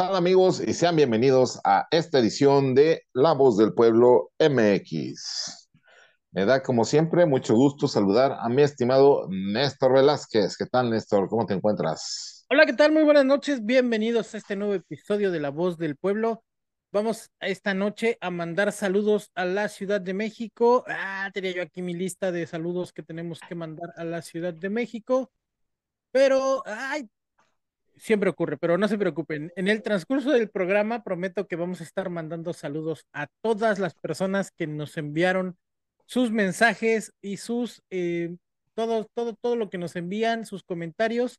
amigos? Y sean bienvenidos a esta edición de La Voz del Pueblo MX. Me da como siempre mucho gusto saludar a mi estimado Néstor Velázquez. ¿Qué tal Néstor? ¿Cómo te encuentras? Hola, ¿qué tal? Muy buenas noches. Bienvenidos a este nuevo episodio de La Voz del Pueblo. Vamos esta noche a mandar saludos a la Ciudad de México. Ah, tenía yo aquí mi lista de saludos que tenemos que mandar a la Ciudad de México. Pero, ay, siempre ocurre, pero no se preocupen. En el transcurso del programa prometo que vamos a estar mandando saludos a todas las personas que nos enviaron sus mensajes y sus eh, todo, todo, todo lo que nos envían, sus comentarios,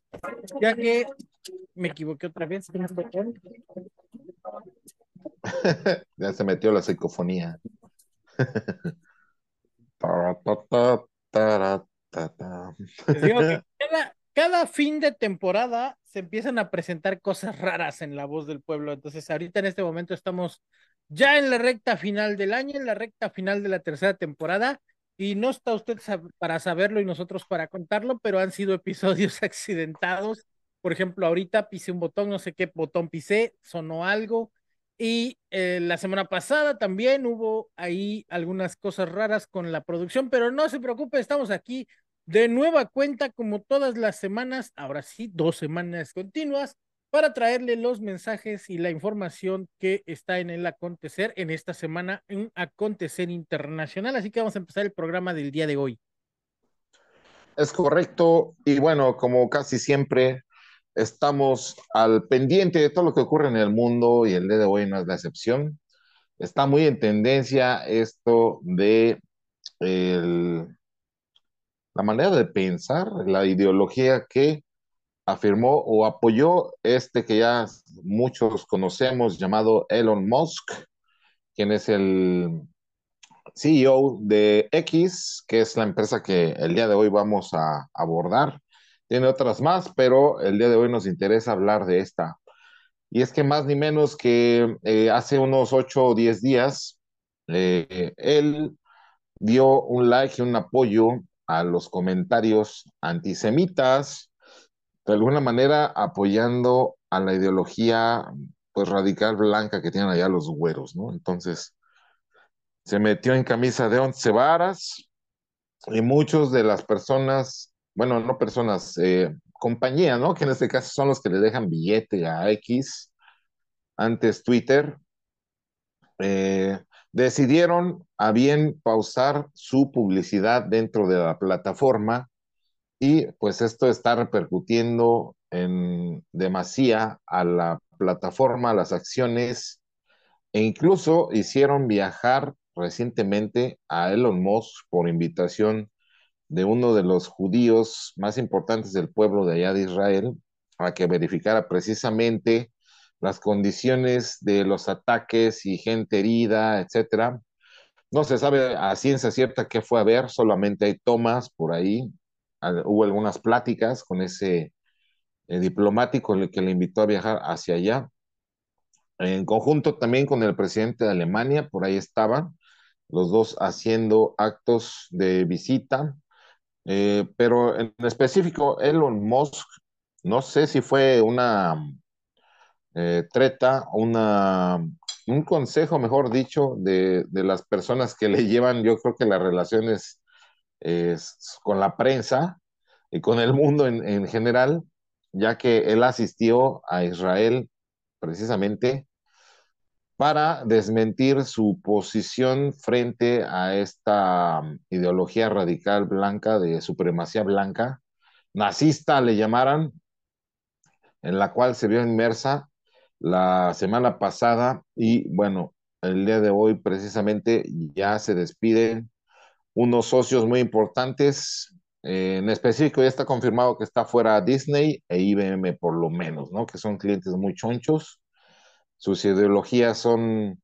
ya que me equivoqué otra vez. ya se metió la psicofonía. Cada fin de temporada se empiezan a presentar cosas raras en la voz del pueblo. Entonces, ahorita en este momento estamos ya en la recta final del año, en la recta final de la tercera temporada. Y no está usted para saberlo y nosotros para contarlo, pero han sido episodios accidentados. Por ejemplo, ahorita pisé un botón, no sé qué botón pisé, sonó algo. Y eh, la semana pasada también hubo ahí algunas cosas raras con la producción, pero no se preocupe, estamos aquí de nueva cuenta como todas las semanas, ahora sí, dos semanas continuas, para traerle los mensajes y la información que está en el acontecer en esta semana, un acontecer internacional. Así que vamos a empezar el programa del día de hoy. Es correcto. Y bueno, como casi siempre, estamos al pendiente de todo lo que ocurre en el mundo y el día de hoy no es la excepción. Está muy en tendencia esto de el la manera de pensar, la ideología que afirmó o apoyó este que ya muchos conocemos llamado Elon Musk, quien es el CEO de X, que es la empresa que el día de hoy vamos a abordar. Tiene otras más, pero el día de hoy nos interesa hablar de esta. Y es que más ni menos que eh, hace unos 8 o 10 días, eh, él dio un like y un apoyo a los comentarios antisemitas, de alguna manera apoyando a la ideología pues radical blanca que tienen allá los güeros, ¿no? Entonces, se metió en camisa de once varas y muchos de las personas, bueno, no personas, eh, compañía, ¿no? Que en este caso son los que le dejan billete a X, antes Twitter, eh, decidieron a bien pausar su publicidad dentro de la plataforma y pues esto está repercutiendo en demasía a la plataforma, a las acciones e incluso hicieron viajar recientemente a Elon Musk por invitación de uno de los judíos más importantes del pueblo de allá de Israel a que verificara precisamente las condiciones de los ataques y gente herida, etcétera. No se sabe a ciencia cierta qué fue a ver, solamente hay tomas por ahí. Hubo algunas pláticas con ese eh, diplomático que le invitó a viajar hacia allá. En conjunto también con el presidente de Alemania, por ahí estaban, los dos haciendo actos de visita. Eh, pero en específico, Elon Musk, no sé si fue una eh, treta, una, un consejo, mejor dicho, de, las personas que le llevan, yo creo que las relaciones con la prensa y con el mundo en, general, ya que él asistió a Israel precisamente para desmentir su posición frente a esta um, ideología radical blanca de supremacía blanca, nazista le llamaran, en la cual se vio inmersa la semana pasada y bueno, el día de hoy precisamente ya se despiden unos socios muy importantes. Eh, en específico ya está confirmado que está fuera Disney e IBM por lo menos, ¿no? Que son clientes muy chonchos. Sus ideologías son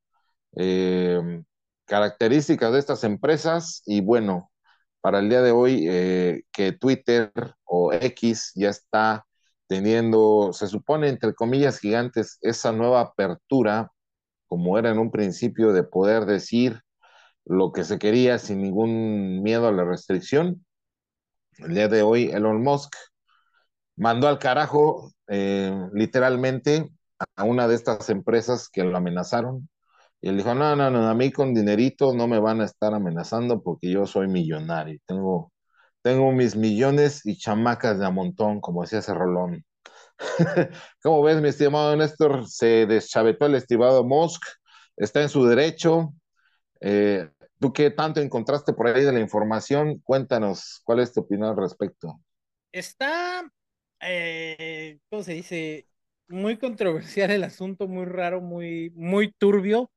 eh, características de estas empresas y bueno, para el día de hoy eh, que Twitter o X ya está teniendo, se supone, entre comillas gigantes, esa nueva apertura, como era en un principio, de poder decir lo que se quería sin ningún miedo a la restricción. El día de hoy, Elon Musk mandó al carajo, eh, literalmente, a una de estas empresas que lo amenazaron. Y él dijo, no, no, no, a mí con dinerito no me van a estar amenazando porque yo soy millonario. Tengo, tengo mis millones y chamacas de a montón, como decía ese rolón. ¿Cómo ves, mi estimado Néstor? Se deschavetó el estimado Musk, está en su derecho. Eh, ¿Tú qué tanto encontraste por ahí de la información? Cuéntanos, ¿cuál es tu opinión al respecto? Está, eh, ¿cómo se dice? Muy controversial el asunto, muy raro, muy, muy turbio,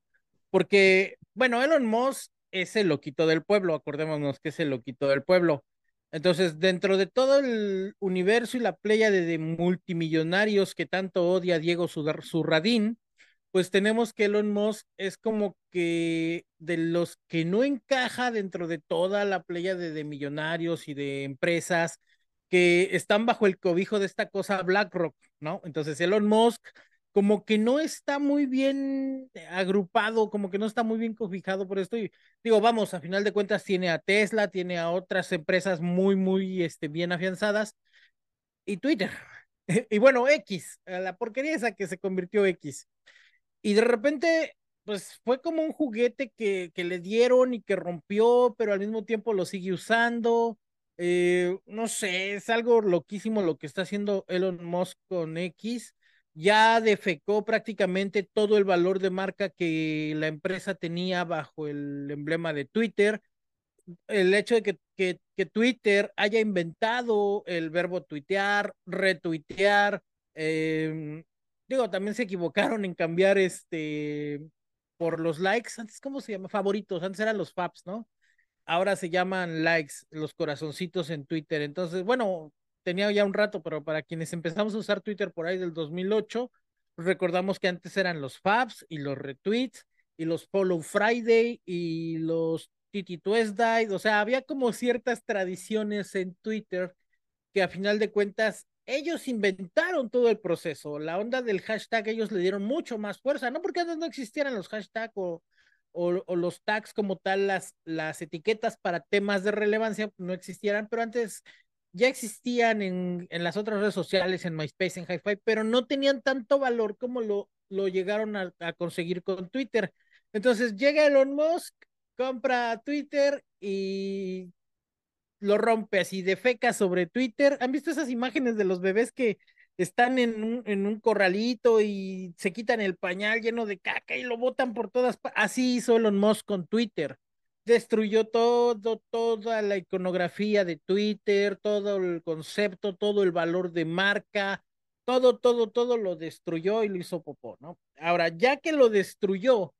porque, bueno, Elon Musk es el loquito del pueblo, acordémonos que es el loquito del pueblo. Entonces, dentro de todo el universo y la playa de, multimillonarios que tanto odia Diego Surradín, pues tenemos que Elon Musk es como que de los que no encaja dentro de toda la playa de, de millonarios y de empresas que están bajo el cobijo de esta cosa BlackRock, ¿no? Entonces Elon Musk como que no está muy bien agrupado, como que no está muy bien cobijado por esto. Y digo, vamos, a final de cuentas tiene a Tesla, tiene a otras empresas muy, muy este, bien afianzadas y Twitter. y bueno, X, la porquería esa que se convirtió X. Y de repente, pues fue como un juguete que, que le dieron y que rompió, pero al mismo tiempo lo sigue usando. Eh, no sé, es algo loquísimo lo que está haciendo Elon Musk con X. Ya defecó prácticamente todo el valor de marca que la empresa tenía bajo el emblema de Twitter. El hecho de que, que, que Twitter haya inventado el verbo tuitear, retuitear, eh, Digo, también se equivocaron en cambiar este por los likes. Antes, ¿cómo se llama? Favoritos. Antes eran los faps, ¿no? Ahora se llaman likes, los corazoncitos en Twitter. Entonces, bueno, tenía ya un rato, pero para quienes empezamos a usar Twitter por ahí del 2008, pues recordamos que antes eran los faps y los retweets y los follow Friday y los Titi Tuesday. O sea, había como ciertas tradiciones en Twitter que a final de cuentas ellos inventaron todo el proceso. La onda del hashtag, ellos le dieron mucho más fuerza, no porque antes no existieran los hashtags o, o, los tags como tal, las, las etiquetas para temas de relevancia no existieran, pero antes ya existían en, en las otras redes sociales, en MySpace, en HiFi, pero no tenían tanto valor como lo, lo llegaron a, a conseguir con Twitter. Entonces llega Elon Musk, compra Twitter y lo rompe así de feca sobre Twitter. ¿Han visto esas imágenes de los bebés que están en un, en un corralito y se quitan el pañal lleno de caca y lo botan por todas? Así hizo Elon Musk con Twitter. Destruyó todo, toda la iconografía de Twitter, todo el concepto, todo el valor de marca, todo, todo, todo lo destruyó y lo hizo popó, ¿no? Ahora, ya que lo destruyó,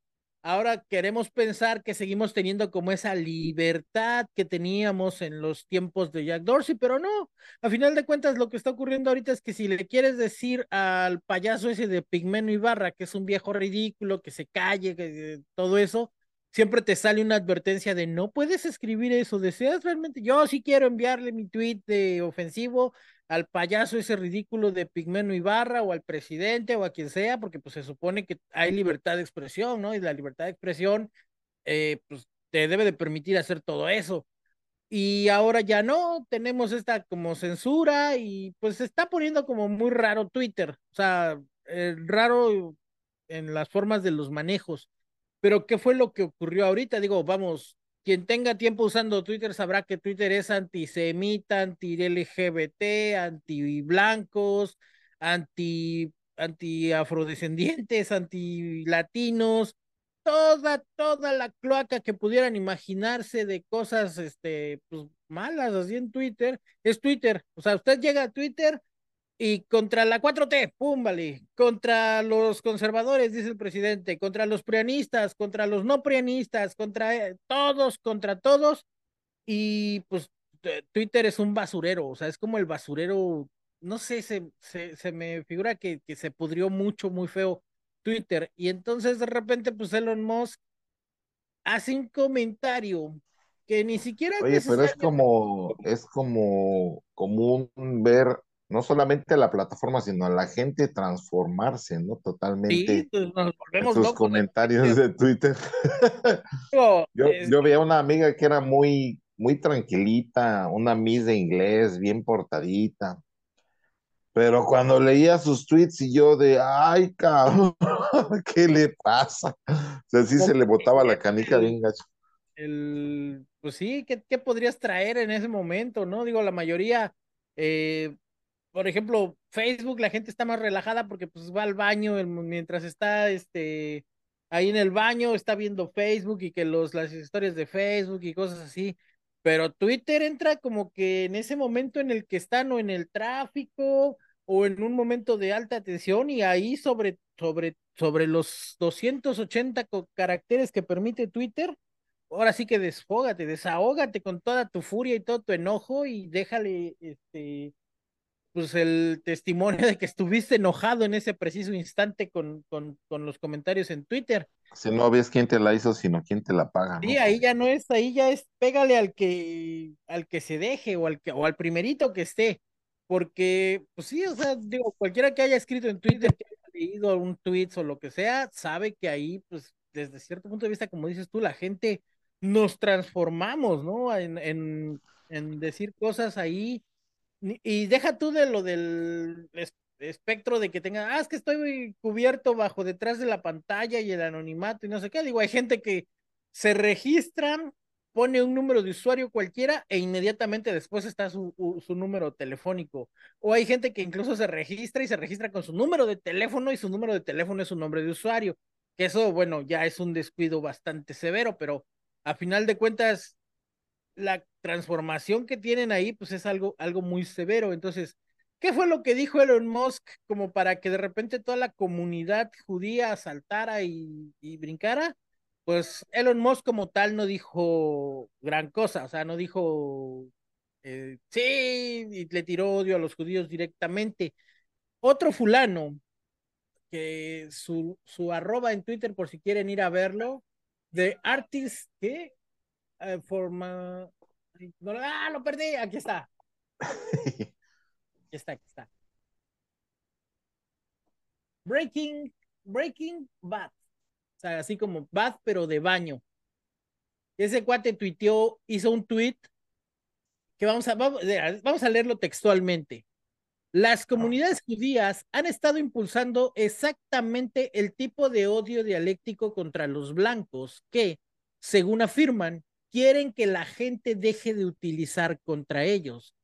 ahora queremos pensar que seguimos teniendo como esa libertad que teníamos en los tiempos de Jack Dorsey, pero no, a final de cuentas lo que está ocurriendo ahorita es que si le quieres decir al payaso ese de Pigmeno Ibarra que es un viejo ridículo, que se calle, que todo eso, siempre te sale una advertencia de no puedes escribir eso, deseas realmente, yo sí quiero enviarle mi tweet de ofensivo al payaso ese ridículo de Pigmeno Ibarra o al presidente o a quien sea, porque pues se supone que hay libertad de expresión, ¿no? Y la libertad de expresión, eh, pues te debe de permitir hacer todo eso. Y ahora ya no, tenemos esta como censura y pues se está poniendo como muy raro Twitter, o sea, eh, raro en las formas de los manejos. Pero ¿qué fue lo que ocurrió ahorita? Digo, vamos, quien tenga tiempo usando Twitter sabrá que Twitter es antisemita, anti-LGBT, anti-blancos, anti, anti-afrodescendientes, anti-latinos, toda, toda la cloaca que pudieran imaginarse de cosas, este, pues malas así en Twitter, es Twitter. O sea, usted llega a Twitter y contra la 4T, pum, vale. Contra los conservadores, dice el presidente. Contra los prianistas, contra los no prianistas, contra eh, todos, contra todos. Y pues Twitter es un basurero, o sea, es como el basurero, no sé, se, se, se me figura que, que, se pudrió mucho, muy feo Twitter. Y entonces de repente, pues Elon Musk hace un comentario que ni siquiera... Oye, pero es como, es como común ver no solamente a la plataforma, sino a la gente transformarse, ¿no? Totalmente. Sí, pues nos volvemos sus locos. comentarios de Twitter. yo, yo veía una amiga que era muy, muy tranquilita, una miss de inglés, bien portadita. Pero cuando leía sus tweets y yo de, ay, cabrón, ¿qué le pasa? O sea, sí se le botaba la canica bien gacho. El, pues sí, ¿qué, ¿qué, podrías traer en ese momento, no? Digo, la mayoría, eh, por ejemplo, Facebook, la gente está más relajada porque pues va al baño mientras está este, ahí en el baño, está viendo Facebook y que los, las historias de Facebook y cosas así. Pero Twitter entra como que en ese momento en el que están o en el tráfico o en un momento de alta tensión y ahí sobre, sobre, sobre los 280 caracteres que permite Twitter, ahora sí que desfógate, desahógate con toda tu furia y todo tu enojo y déjale este pues el testimonio de que estuviste enojado en ese preciso instante con, con, con los comentarios en Twitter. Si no ves quién te la hizo, sino quién te la paga. Sí, ahí ya no es, ahí ya es, pégale al que, al que se deje o al que, o al primerito que esté. Porque, pues sí, o sea, digo, cualquiera que haya escrito en Twitter, que haya leído un tweet o lo que sea, sabe que ahí, pues, desde cierto punto de vista, como dices tú, la gente nos transformamos, ¿no? En, en, en decir cosas ahí y deja tú de lo del espectro de que tenga, ah, es que estoy cubierto bajo detrás de la pantalla y el anonimato y no sé qué. Digo, hay gente que se registran, pone un número de usuario cualquiera e inmediatamente después está su, su número telefónico. O hay gente que incluso se registra y se registra con su número de teléfono y su número de teléfono es su nombre de usuario. Que eso, bueno, ya es un descuido bastante severo, pero a final de cuentas, la transformación que tienen ahí, pues es algo, algo muy severo. Entonces, ¿qué fue lo que dijo Elon Musk como para que de repente toda la comunidad judía saltara y, brincara? Pues Elon Musk como tal no dijo gran cosa, o sea, no dijo eh, sí, y le tiró odio a los judíos directamente. Otro fulano, que su, su arroba en Twitter, por si quieren ir a verlo, de Artist, ¿qué? Eh, forma. ¡Ah, lo perdí! Aquí está. Aquí está, aquí está. Breaking, Breaking Bad. O sea, así como Bad, pero de baño. Ese cuate tuiteó, hizo un tweet que vamos a, vamos, vamos a leerlo textualmente. Las comunidades judías han estado impulsando exactamente el tipo de odio dialéctico contra los blancos que, según afirman, quieren que la gente deje de utilizar contra ellos.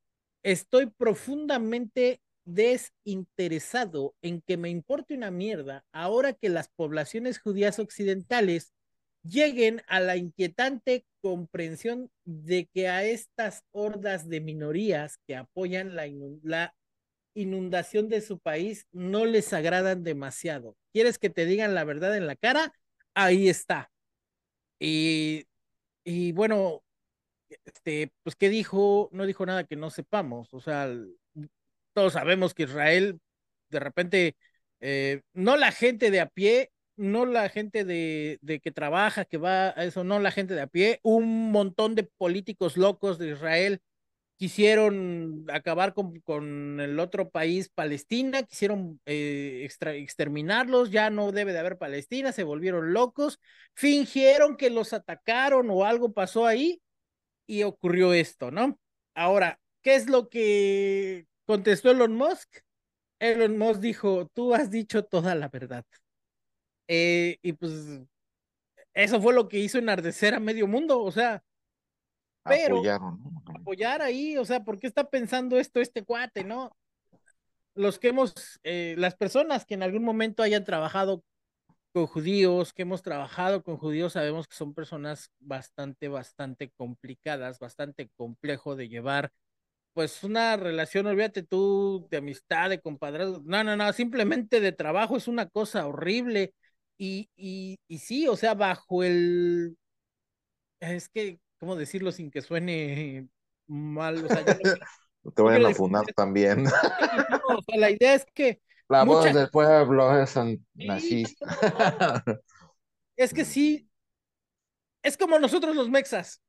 Estoy profundamente desinteresado en que me importe una mierda ahora que las poblaciones judías occidentales lleguen a la inquietante comprensión de que a estas hordas de minorías que apoyan la, inundación de su país no les agradan demasiado. ¿Quieres que te digan la verdad en la cara? Ahí está. Y y bueno, este, pues, ¿qué dijo? No dijo nada que no sepamos. O sea, todos sabemos que Israel, de repente, eh, no la gente de a pie, no la gente de, de, que trabaja, que va a eso, no la gente de a pie, un montón de políticos locos de Israel quisieron acabar con, con, el otro país, Palestina, quisieron eh, exterminarlos, ya no debe de haber Palestina, se volvieron locos, fingieron que los atacaron o algo pasó ahí y ocurrió esto, ¿no? Ahora, ¿qué es lo que contestó Elon Musk? Elon Musk dijo, tú has dicho toda la verdad. Eh, y pues eso fue lo que hizo enardecer a medio mundo, o sea, pero apoyar ahí, o sea, ¿por qué está pensando esto este cuate, no? Los que hemos, eh, las personas que en algún momento hayan trabajado con judíos, que hemos trabajado con judíos, sabemos que son personas bastante, bastante complicadas, bastante complejo de llevar, pues una relación, olvídate tú, de amistad, de compadre, no, no, no, simplemente de trabajo es una cosa horrible. Y, y, y sí, o sea, bajo el, es que ¿cómo decirlo sin que suene mal? O sea, no te vayan a funar también. o sea, la idea es que. La voz del pueblo es nazista. Es que sí, es como nosotros los mexas.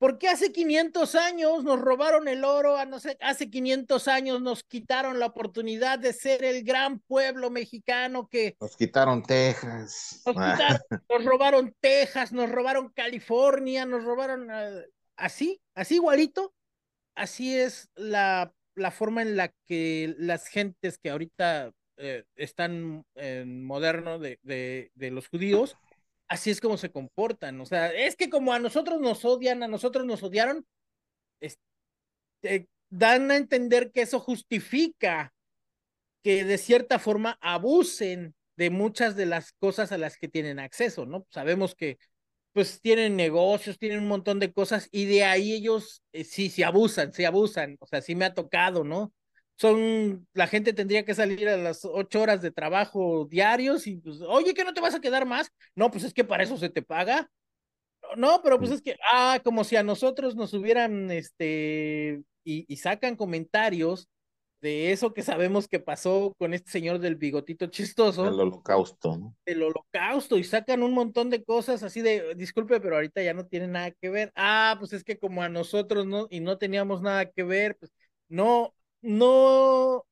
Porque hace 500 años nos robaron el oro, a no sé, hace 500 años nos quitaron la oportunidad de ser el gran pueblo mexicano que... Nos quitaron Texas. Nos, nos robaron Texas, nos robaron California, nos robaron... Uh, así, así igualito. Así es la, la forma en la que las gentes que ahorita eh, están en moderno de, de, de, los judíos, así es como se comportan. O sea, es que como a nosotros nos odian, a nosotros nos odiaron, este, dan a entender que eso justifica que de cierta forma abusen de muchas de las cosas a las que tienen acceso, ¿no? Sabemos que pues tienen negocios, tienen un montón de cosas y de ahí ellos eh, sí, se abusan, se abusan, o sea, sí me ha tocado, ¿no? Son, la gente tendría que salir a las ocho horas de trabajo diarios y pues, oye, que no te vas a quedar más. No, pues es que para eso se te paga. No, pero pues es que, ah, como si a nosotros nos hubieran, este, y, y sacan comentarios de eso que sabemos que pasó con este señor del bigotito chistoso. El holocausto, ¿no? El holocausto y sacan un montón de cosas así de, disculpe, pero ahorita ya no tiene nada que ver. Ah, pues es que como a nosotros no, y no teníamos nada que ver, pues no, no,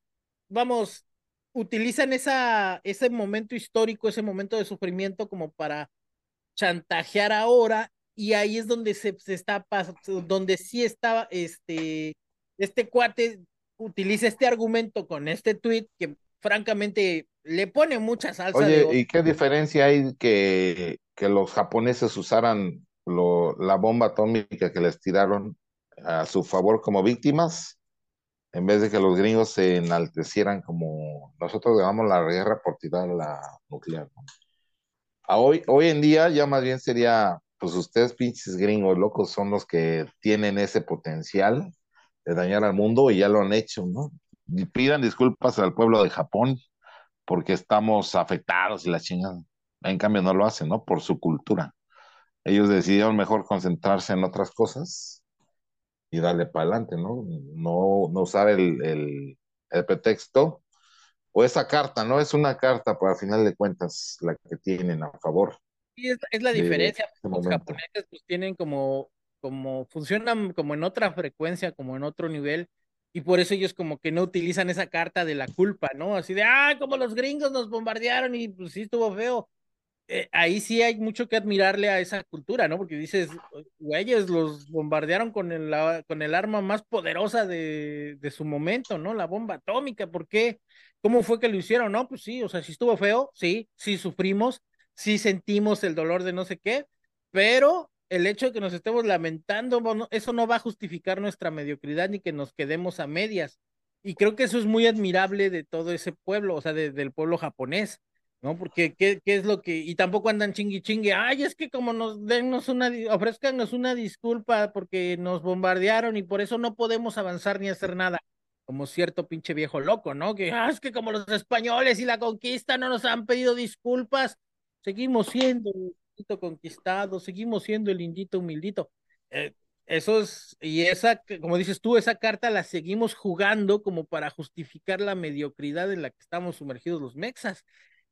vamos, utilizan esa, ese momento histórico, ese momento de sufrimiento como para chantajear ahora y ahí es donde se, se está pasando, donde sí estaba este, este cuate utiliza este argumento con este tweet que francamente le pone mucha salsa. Oye, ¿y qué diferencia hay que, que los japoneses usaran lo, la bomba atómica que les tiraron a su favor como víctimas, en vez de que los gringos se enaltecieran como nosotros llamamos la guerra por tirar la nuclear? Hoy, hoy en día ya más bien sería, pues ustedes pinches gringos locos son los que tienen ese potencial de dañar al mundo y ya lo han hecho, ¿no? Pidan disculpas al pueblo de Japón porque estamos afectados y la chingada. En cambio no lo hacen, ¿no? Por su cultura. Ellos decidieron mejor concentrarse en otras cosas y darle para adelante, ¿no? No, no usar el, el, el, pretexto o esa carta, ¿no? Es una carta, pero al final de cuentas la que tienen a favor. Sí, es, es la diferencia. Este Los japoneses pues tienen como como funcionan como en otra frecuencia, como en otro nivel, y por eso ellos como que no utilizan esa carta de la culpa, ¿no? Así de, ah, como los gringos nos bombardearon y pues sí estuvo feo. Eh, ahí sí hay mucho que admirarle a esa cultura, ¿no? Porque dices, güeyes, los bombardearon con el, con el arma más poderosa de, de su momento, ¿no? La bomba atómica, ¿por qué? ¿Cómo fue que lo hicieron? No, pues sí, o sea, sí estuvo feo, sí, sí sufrimos, sí sentimos el dolor de no sé qué, pero el hecho de que nos estemos lamentando, bueno, eso no va a justificar nuestra mediocridad ni que nos quedemos a medias. Y creo que eso es muy admirable de todo ese pueblo, o sea, de, del pueblo japonés, ¿no? Porque ¿qué, ¿qué, es lo que, y tampoco andan chingui chingue, ay, es que como nos dennos una, ofrezcanos una disculpa porque nos bombardearon y por eso no podemos avanzar ni hacer nada, como cierto pinche viejo loco, ¿no? Que, ah, es que como los españoles y la conquista no nos han pedido disculpas, seguimos siendo conquistado, seguimos siendo el indito humildito. Eh, eso es, y esa, como dices tú, esa carta la seguimos jugando como para justificar la mediocridad en la que estamos sumergidos los mexas.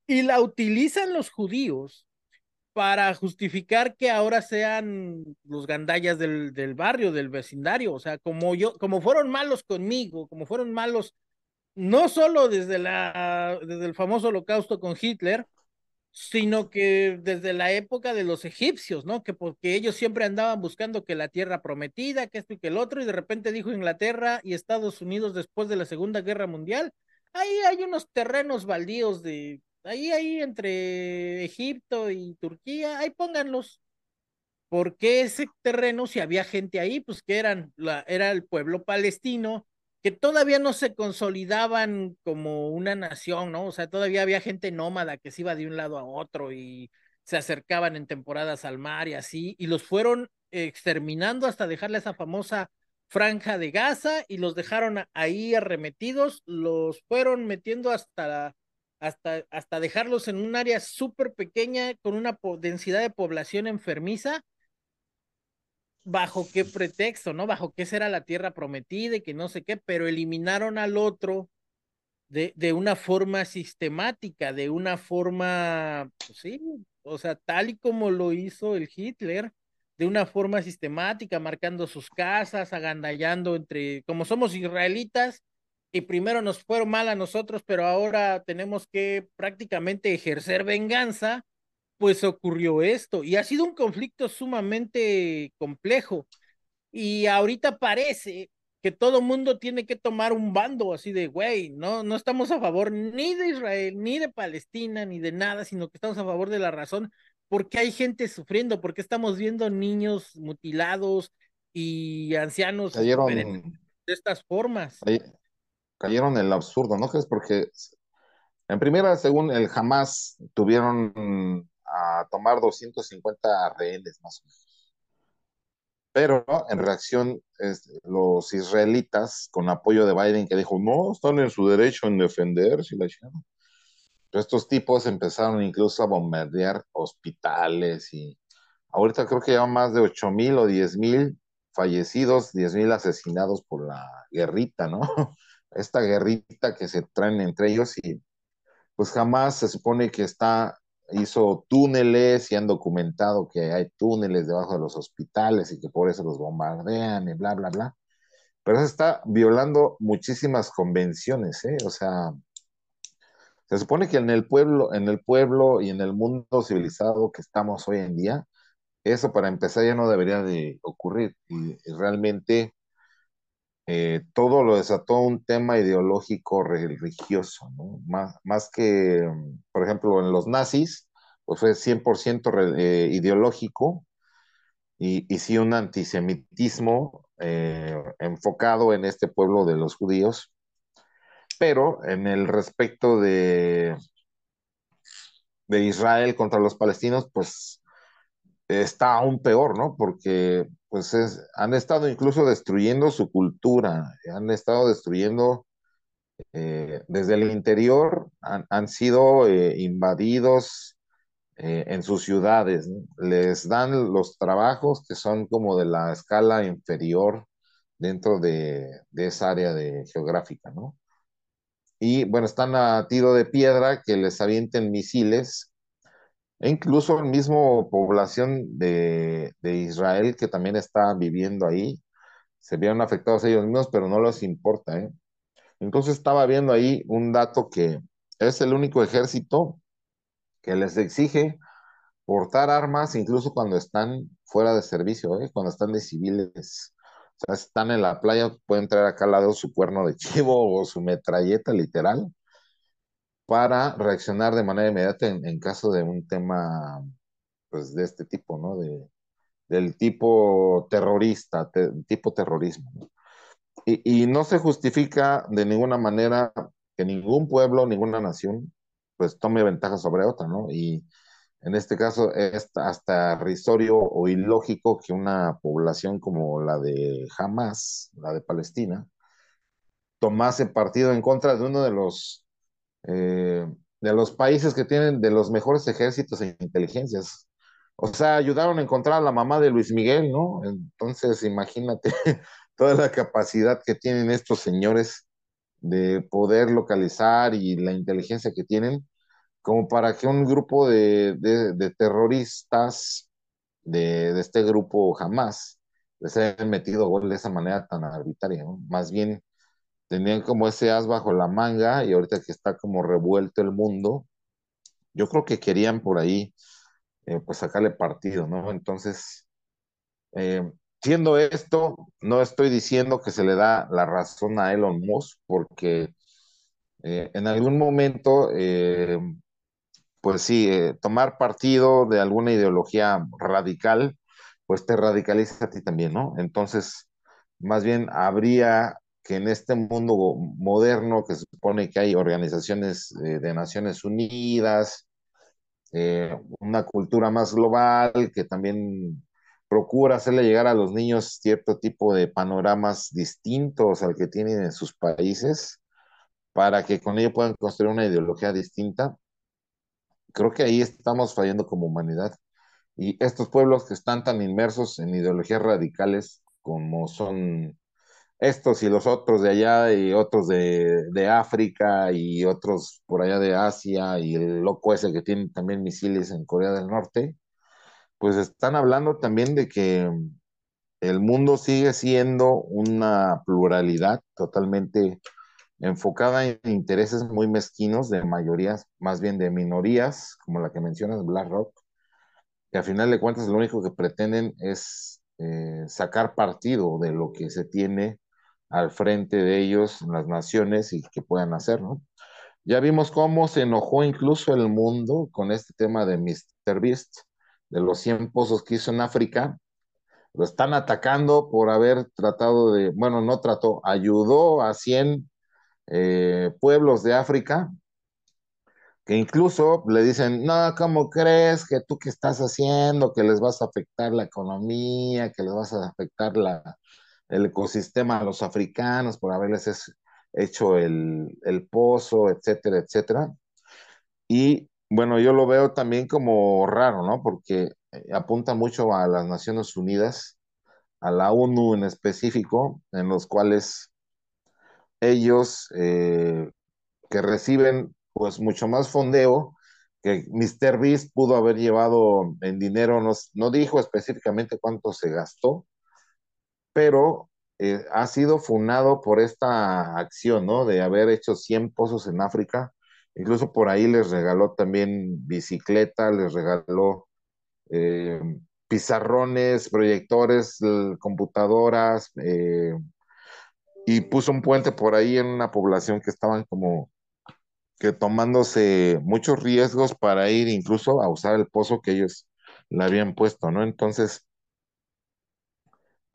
Y la utilizan los judíos para justificar que ahora sean los gandallas del, del barrio, del vecindario. O sea, como yo, como fueron malos conmigo, como fueron malos no solo desde, la, desde el famoso holocausto con Hitler, sino que desde la época de los egipcios, ¿no? Que porque ellos siempre andaban buscando que la tierra prometida, que esto y que el otro, y de repente dijo Inglaterra y Estados Unidos después de la Segunda Guerra Mundial, ahí hay unos terrenos baldíos de, ahí, ahí entre Egipto y Turquía, ahí pónganlos. ¿Por qué ese terreno, si había gente ahí, pues que eran, la, era el pueblo palestino, que todavía no se consolidaban como una nación, ¿no? O sea, todavía había gente nómada que se iba de un lado a otro y se acercaban en temporadas al mar y así, y los fueron exterminando hasta dejarle esa famosa franja de Gaza y los dejaron ahí arremetidos, los fueron metiendo hasta, hasta, hasta dejarlos en un área súper pequeña con una densidad de población enfermiza bajo qué pretexto, ¿no? Bajo qué será la tierra prometida y que no sé qué, pero eliminaron al otro de, de una forma sistemática, de una forma, pues sí, o sea, tal y como lo hizo el Hitler, de una forma sistemática, marcando sus casas, agandallando entre, como somos israelitas, y primero nos fueron mal a nosotros, pero ahora tenemos que prácticamente ejercer venganza, pues ocurrió esto y ha sido un conflicto sumamente complejo. Y ahorita parece que todo mundo tiene que tomar un bando así de, güey, no, no estamos a favor ni de Israel, ni de Palestina, ni de nada, sino que estamos a favor de la razón, porque hay gente sufriendo, porque estamos viendo niños mutilados y ancianos cayeron, de estas formas. Cayeron en el absurdo, ¿no crees? Porque en primera, según el Hamas, tuvieron a tomar 250 rehenes más o menos pero en reacción, los israelitas, con apoyo de Biden, que dijo, no, están en su derecho en defenderse, la estos tipos empezaron incluso a bombardear hospitales y ahorita creo que ya más de 8 mil o 10 mil fallecidos, 10 mil asesinados por la guerrita, ¿no? Esta guerrita que se traen entre ellos y pues jamás se supone que está hizo túneles y han documentado que hay túneles debajo de los hospitales y que por eso los bombardean y bla, bla, bla. Pero eso está violando muchísimas convenciones, ¿eh? O sea, se supone que en el pueblo, en el pueblo y en el mundo civilizado que estamos hoy en día, eso para empezar ya no debería de ocurrir. y realmente eh, todo lo desató un tema ideológico religioso. Más, más que, por ejemplo, en los nazis, pues fue 100% eh, ideológico y, y, sí un antisemitismo eh, enfocado en este pueblo de los judíos, pero en el respecto de, de Israel contra los palestinos, pues está aún peor, ¿no? Porque pues han estado incluso destruyendo su cultura, han estado destruyendo eh, desde el interior, han, sido eh, invadidos eh, en sus ciudades, les dan los trabajos que son como de la escala inferior dentro de, esa área geográfica, ¿no? Y bueno, están a tiro de piedra que les avienten misiles e incluso el mismo población de, Israel que también está viviendo ahí, se vieron afectados ellos mismos, pero no les importa. ¿eh? Entonces estaba viendo ahí un dato que es el único ejército que les exige portar armas incluso cuando están fuera de servicio, ¿eh? cuando están de civiles. O sea, están en la playa, pueden traer acá al lado su cuerno de chivo o su metralleta literal para reaccionar de manera inmediata en, caso de un tema pues de este tipo, ¿no? De, del tipo terrorista, tipo terrorismo. Y, y, no se justifica de ninguna manera que ningún pueblo, ninguna nación, pues tome ventaja sobre otra, ¿no? Y en este caso es hasta risorio o ilógico que una población como la de Hamas, la de Palestina, tomase partido en contra de uno de los eh, de los países que tienen de los mejores ejércitos e inteligencias. O sea, ayudaron a encontrar a la mamá de Luis Miguel, ¿no? Entonces, imagínate toda la capacidad que tienen estos señores de poder localizar y la inteligencia que tienen, como para que un grupo de, terroristas de, este grupo jamás les hayan metido gol de esa manera tan arbitraria, ¿no? Más bien tenían como ese as bajo la manga y ahorita que está como revuelto el mundo, yo creo que querían por ahí eh, pues sacarle partido, ¿no? Entonces, eh, siendo esto, no estoy diciendo que se le da la razón a Elon Musk porque eh, en algún momento, pues sí, tomar partido de alguna ideología radical, pues te radicaliza a ti también, ¿no? Entonces, más bien habría que en este mundo moderno que se supone que hay organizaciones eh, de Naciones Unidas, eh, una cultura más global que también procura hacerle llegar a los niños cierto tipo de panoramas distintos al que tienen en sus países para que con ello puedan construir una ideología distinta. Creo que ahí estamos fallando como humanidad. Y estos pueblos que están tan inmersos en ideologías radicales como son estos y los otros de allá y otros de, África y otros por allá de Asia y el loco ese que tiene también misiles en Corea del Norte, pues están hablando también de que el mundo sigue siendo una pluralidad totalmente enfocada en intereses muy mezquinos de mayorías, más bien de minorías, como la que mencionas, BlackRock, que a final de cuentas lo único que pretenden es eh, sacar partido de lo que se tiene al frente de ellos, las naciones y que puedan hacer, ¿no? Ya vimos cómo se enojó incluso el mundo con este tema de Mr. Beast, de los 100 pozos que hizo en África. Lo están atacando por haber tratado de, bueno, no trató, ayudó a 100 eh, pueblos de África, que incluso le dicen, no, ¿cómo crees que tú qué estás haciendo? Que les vas a afectar la economía, que les vas a afectar la, el ecosistema a los africanos por haberles hecho el, el pozo, etcétera, etcétera. Y bueno, yo lo veo también como raro, ¿no? Porque eh, apunta mucho a las Naciones Unidas, a la ONU en específico, en los cuales ellos eh, que reciben pues mucho más fondeo que Mr. Beast pudo haber llevado en dinero, no, no dijo específicamente cuánto se gastó, pero eh, ha sido funado por esta acción, ¿no? De haber hecho 100 pozos en África. Incluso por ahí les regaló también bicicleta, les regaló eh, pizarrones, proyectores, computadoras, eh, y puso un puente por ahí en una población que estaban como que tomándose muchos riesgos para ir incluso a usar el pozo que ellos le habían puesto, ¿no? Entonces,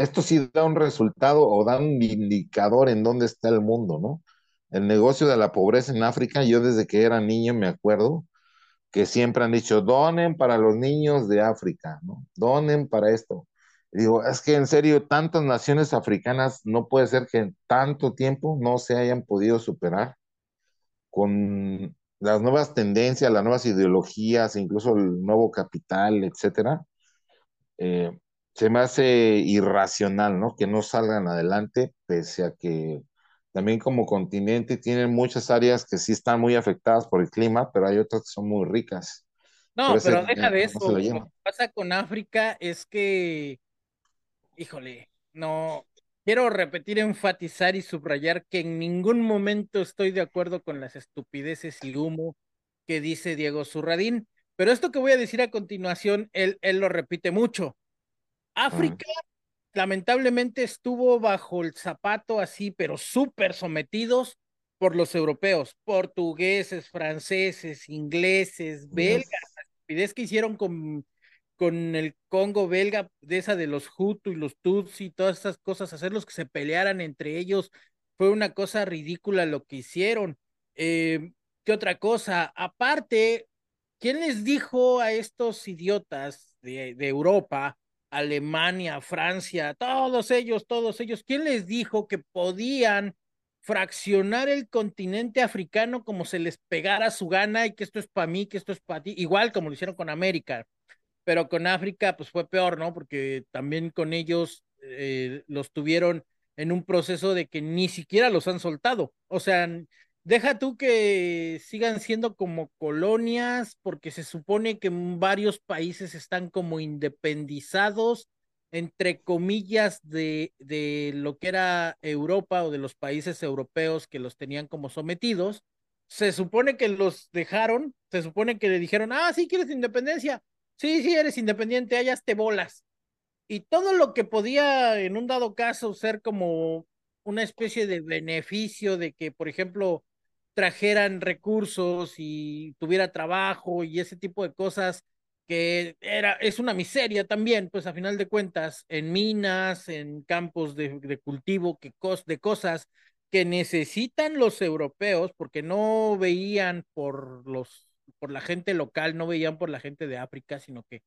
esto sí da un resultado o da un indicador en dónde está el mundo, ¿no? El negocio de la pobreza en África, yo desde que era niño me acuerdo que siempre han dicho, donen para los niños de África, ¿no? Donen para esto. digo, es que en serio, tantas naciones africanas no puede ser que en tanto tiempo no se hayan podido superar con las nuevas tendencias, las nuevas ideologías, incluso el nuevo capital, etcétera. Eh, se me hace irracional, ¿no? Que no salgan adelante, pese a que también como continente tienen muchas áreas que sí están muy afectadas por el clima, pero hay otras que son muy ricas. No, pero deja de eso. lo que pasa con África es que, híjole, no, quiero repetir, enfatizar y subrayar que en ningún momento estoy de acuerdo con las estupideces y humo que dice Diego Zurradín, pero esto que voy a decir a continuación, él, él lo repite mucho. África lamentablemente estuvo bajo el zapato así, pero súper sometidos por los europeos, portugueses, franceses, ingleses, belgas, la que hicieron con, con el Congo belga, de esa de los Hutu y los Tutsi, todas esas cosas, hacerlos que se pelearan entre ellos, fue una cosa ridícula lo que hicieron. Eh, ¿Qué otra cosa? Aparte, ¿quién les dijo a estos idiotas de, de Europa Alemania, Francia, todos ellos, todos ellos, ¿quién les dijo que podían fraccionar el continente africano como se les pegara su gana y que esto es para mí, que esto es para ti, igual como lo hicieron con América, pero con África pues fue peor, ¿no? Porque también con ellos eh, los tuvieron en un proceso de que ni siquiera los han soltado, o sea, Deja tú que sigan siendo como colonias, porque se supone que varios países están como independizados, entre comillas, de, de lo que era Europa o de los países europeos que los tenían como sometidos. Se supone que los dejaron, se supone que le dijeron, ah, sí, quieres independencia. Sí, sí, eres independiente, allá te bolas. Y todo lo que podía, en un dado caso, ser como una especie de beneficio de que, por ejemplo, trajeran recursos y tuviera trabajo y ese tipo de cosas que era, es una miseria también, pues a final de cuentas, en minas, en campos de, cultivo, que de cosas que necesitan los europeos, porque no veían por los, por la gente local, no veían por la gente de África, sino que,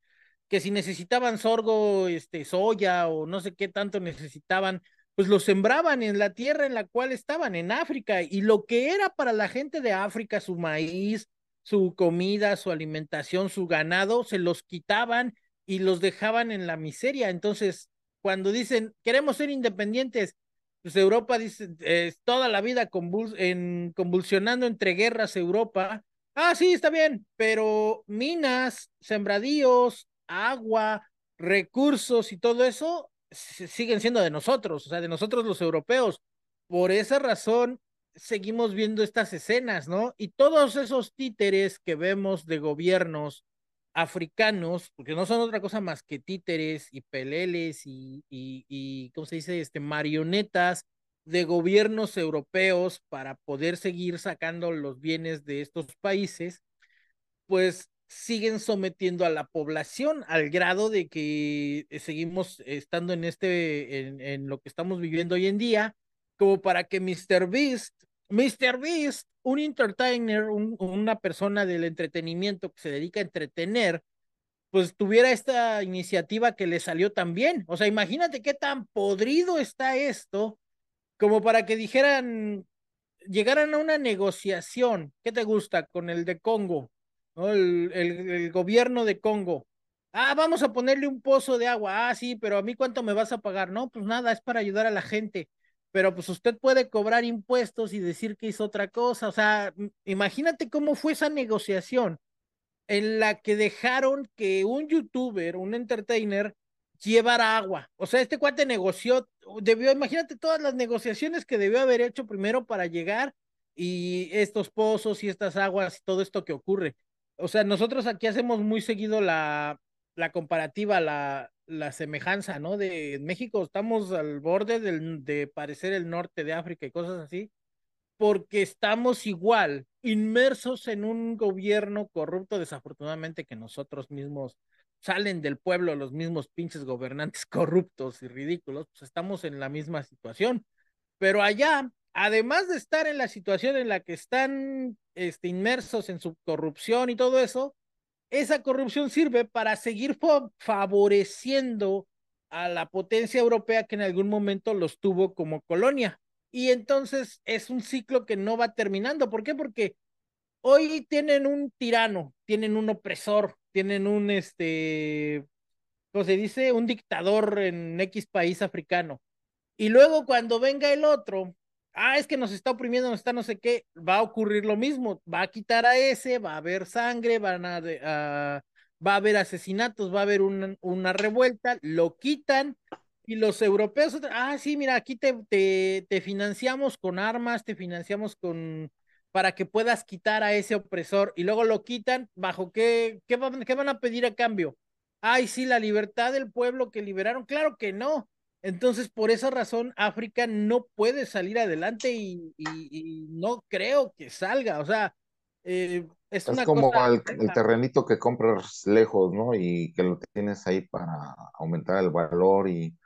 que si necesitaban sorgo, este, soya o no sé qué tanto necesitaban, pues lo sembraban en la tierra en la cual estaban, en África, y lo que era para la gente de África, su maíz, su comida, su alimentación, su ganado, se los quitaban y los dejaban en la miseria. Entonces, cuando dicen, queremos ser independientes, pues Europa dice, toda la vida en, convulsionando entre guerras Europa. Ah, sí, está bien, pero minas, sembradíos, agua, recursos y todo eso siguen siendo de nosotros, o sea, de nosotros los europeos. Por esa razón seguimos viendo estas escenas, ¿no? Y todos esos títeres que vemos de gobiernos africanos, porque no son otra cosa más que títeres y peleles y, y, y ¿cómo se dice? Este, marionetas de gobiernos europeos para poder seguir sacando los bienes de estos países, pues siguen sometiendo a la población al grado de que seguimos estando en este, en, lo que estamos viviendo hoy en día, como para que Mr. Beast, Mr. Beast, un entertainer, un, una persona del entretenimiento que se dedica a entretener, pues tuviera esta iniciativa que le salió tan bien. O sea, imagínate qué tan podrido está esto como para que dijeran, llegaran a una negociación, ¿qué te gusta? Con el de Congo, El, el, gobierno de Congo. Ah, vamos a ponerle un pozo de agua. Ah, sí, pero a mí cuánto me vas a pagar? No, pues nada, es para ayudar a la gente. Pero pues usted puede cobrar impuestos y decir que hizo otra cosa. O sea, imagínate cómo fue esa negociación en la que dejaron que un youtuber, un entertainer, llevara agua. O sea, este cuate negoció, debió, imagínate todas las negociaciones que debió haber hecho primero para llegar y estos pozos y estas aguas todo esto que ocurre. O sea, nosotros aquí hacemos muy seguido la, la comparativa, la, la semejanza, ¿no? De México estamos al borde del, de parecer el norte de África y cosas así, porque estamos igual, inmersos en un gobierno corrupto, desafortunadamente que nosotros mismos salen del pueblo los mismos pinches gobernantes corruptos y ridículos, pues estamos en la misma situación. Pero allá, además de estar en la situación en la que están este, inmersos en su corrupción y todo eso, esa corrupción sirve para seguir favoreciendo a la potencia europea que en algún momento los tuvo como colonia. Y entonces es un ciclo que no va terminando. ¿Por qué? Porque hoy tienen un tirano, tienen un opresor, tienen un, este, ¿cómo se dice? Un dictador en X país africano. Y luego cuando venga el otro, ah, es que nos está oprimiendo, nos está no sé qué, va a ocurrir lo mismo, va a quitar a ese, va a haber sangre, van a, a va a haber asesinatos, va a haber una, revuelta, lo quitan y los europeos, ah, sí, mira, aquí te financiamos con armas, te financiamos con para que puedas quitar a ese opresor y luego lo quitan, ¿bajo qué, qué, van, qué van a pedir a cambio? Ay, sí, la libertad del pueblo que liberaron, claro que no. Entonces, por esa razón, África no puede salir adelante y, y, y no creo que salga. O sea, eh, es, es, una como cosa el, el, terrenito que compras lejos, ¿no? Y que lo tienes ahí para aumentar el valor y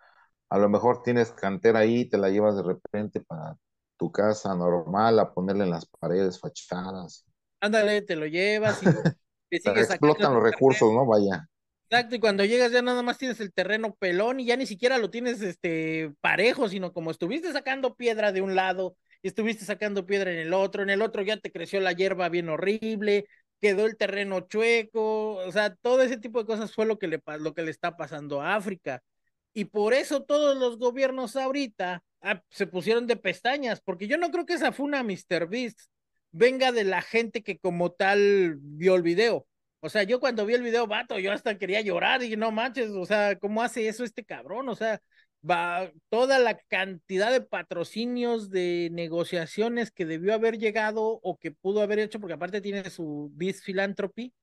a lo mejor tienes cantera ahí, te la llevas de repente para tu casa normal, a ponerle en las paredes, fachadas. Ándale, te lo llevas y te sigues explotan los recursos, ¿no? Vaya. Exacto, y cuando llegas ya nada más tienes el terreno pelón y ya ni siquiera lo tienes este parejo, sino como estuviste sacando piedra de un lado estuviste sacando piedra en el otro, en el otro ya te creció la hierba bien horrible, quedó el terreno chueco, o sea, todo ese tipo de cosas fue lo que le, lo que le está pasando a África. Y por eso todos los gobiernos ahorita ah, se pusieron de pestañas, porque yo no creo que esa funa Mr. Beast venga de la gente que como tal vio el video. O sea, yo cuando vi el video, vato, yo hasta quería llorar y no manches, o sea, ¿cómo hace eso este cabrón? O sea, va toda la cantidad de patrocinios, de negociaciones que debió haber llegado o que pudo haber hecho, porque aparte tiene su Beast Philanthropy,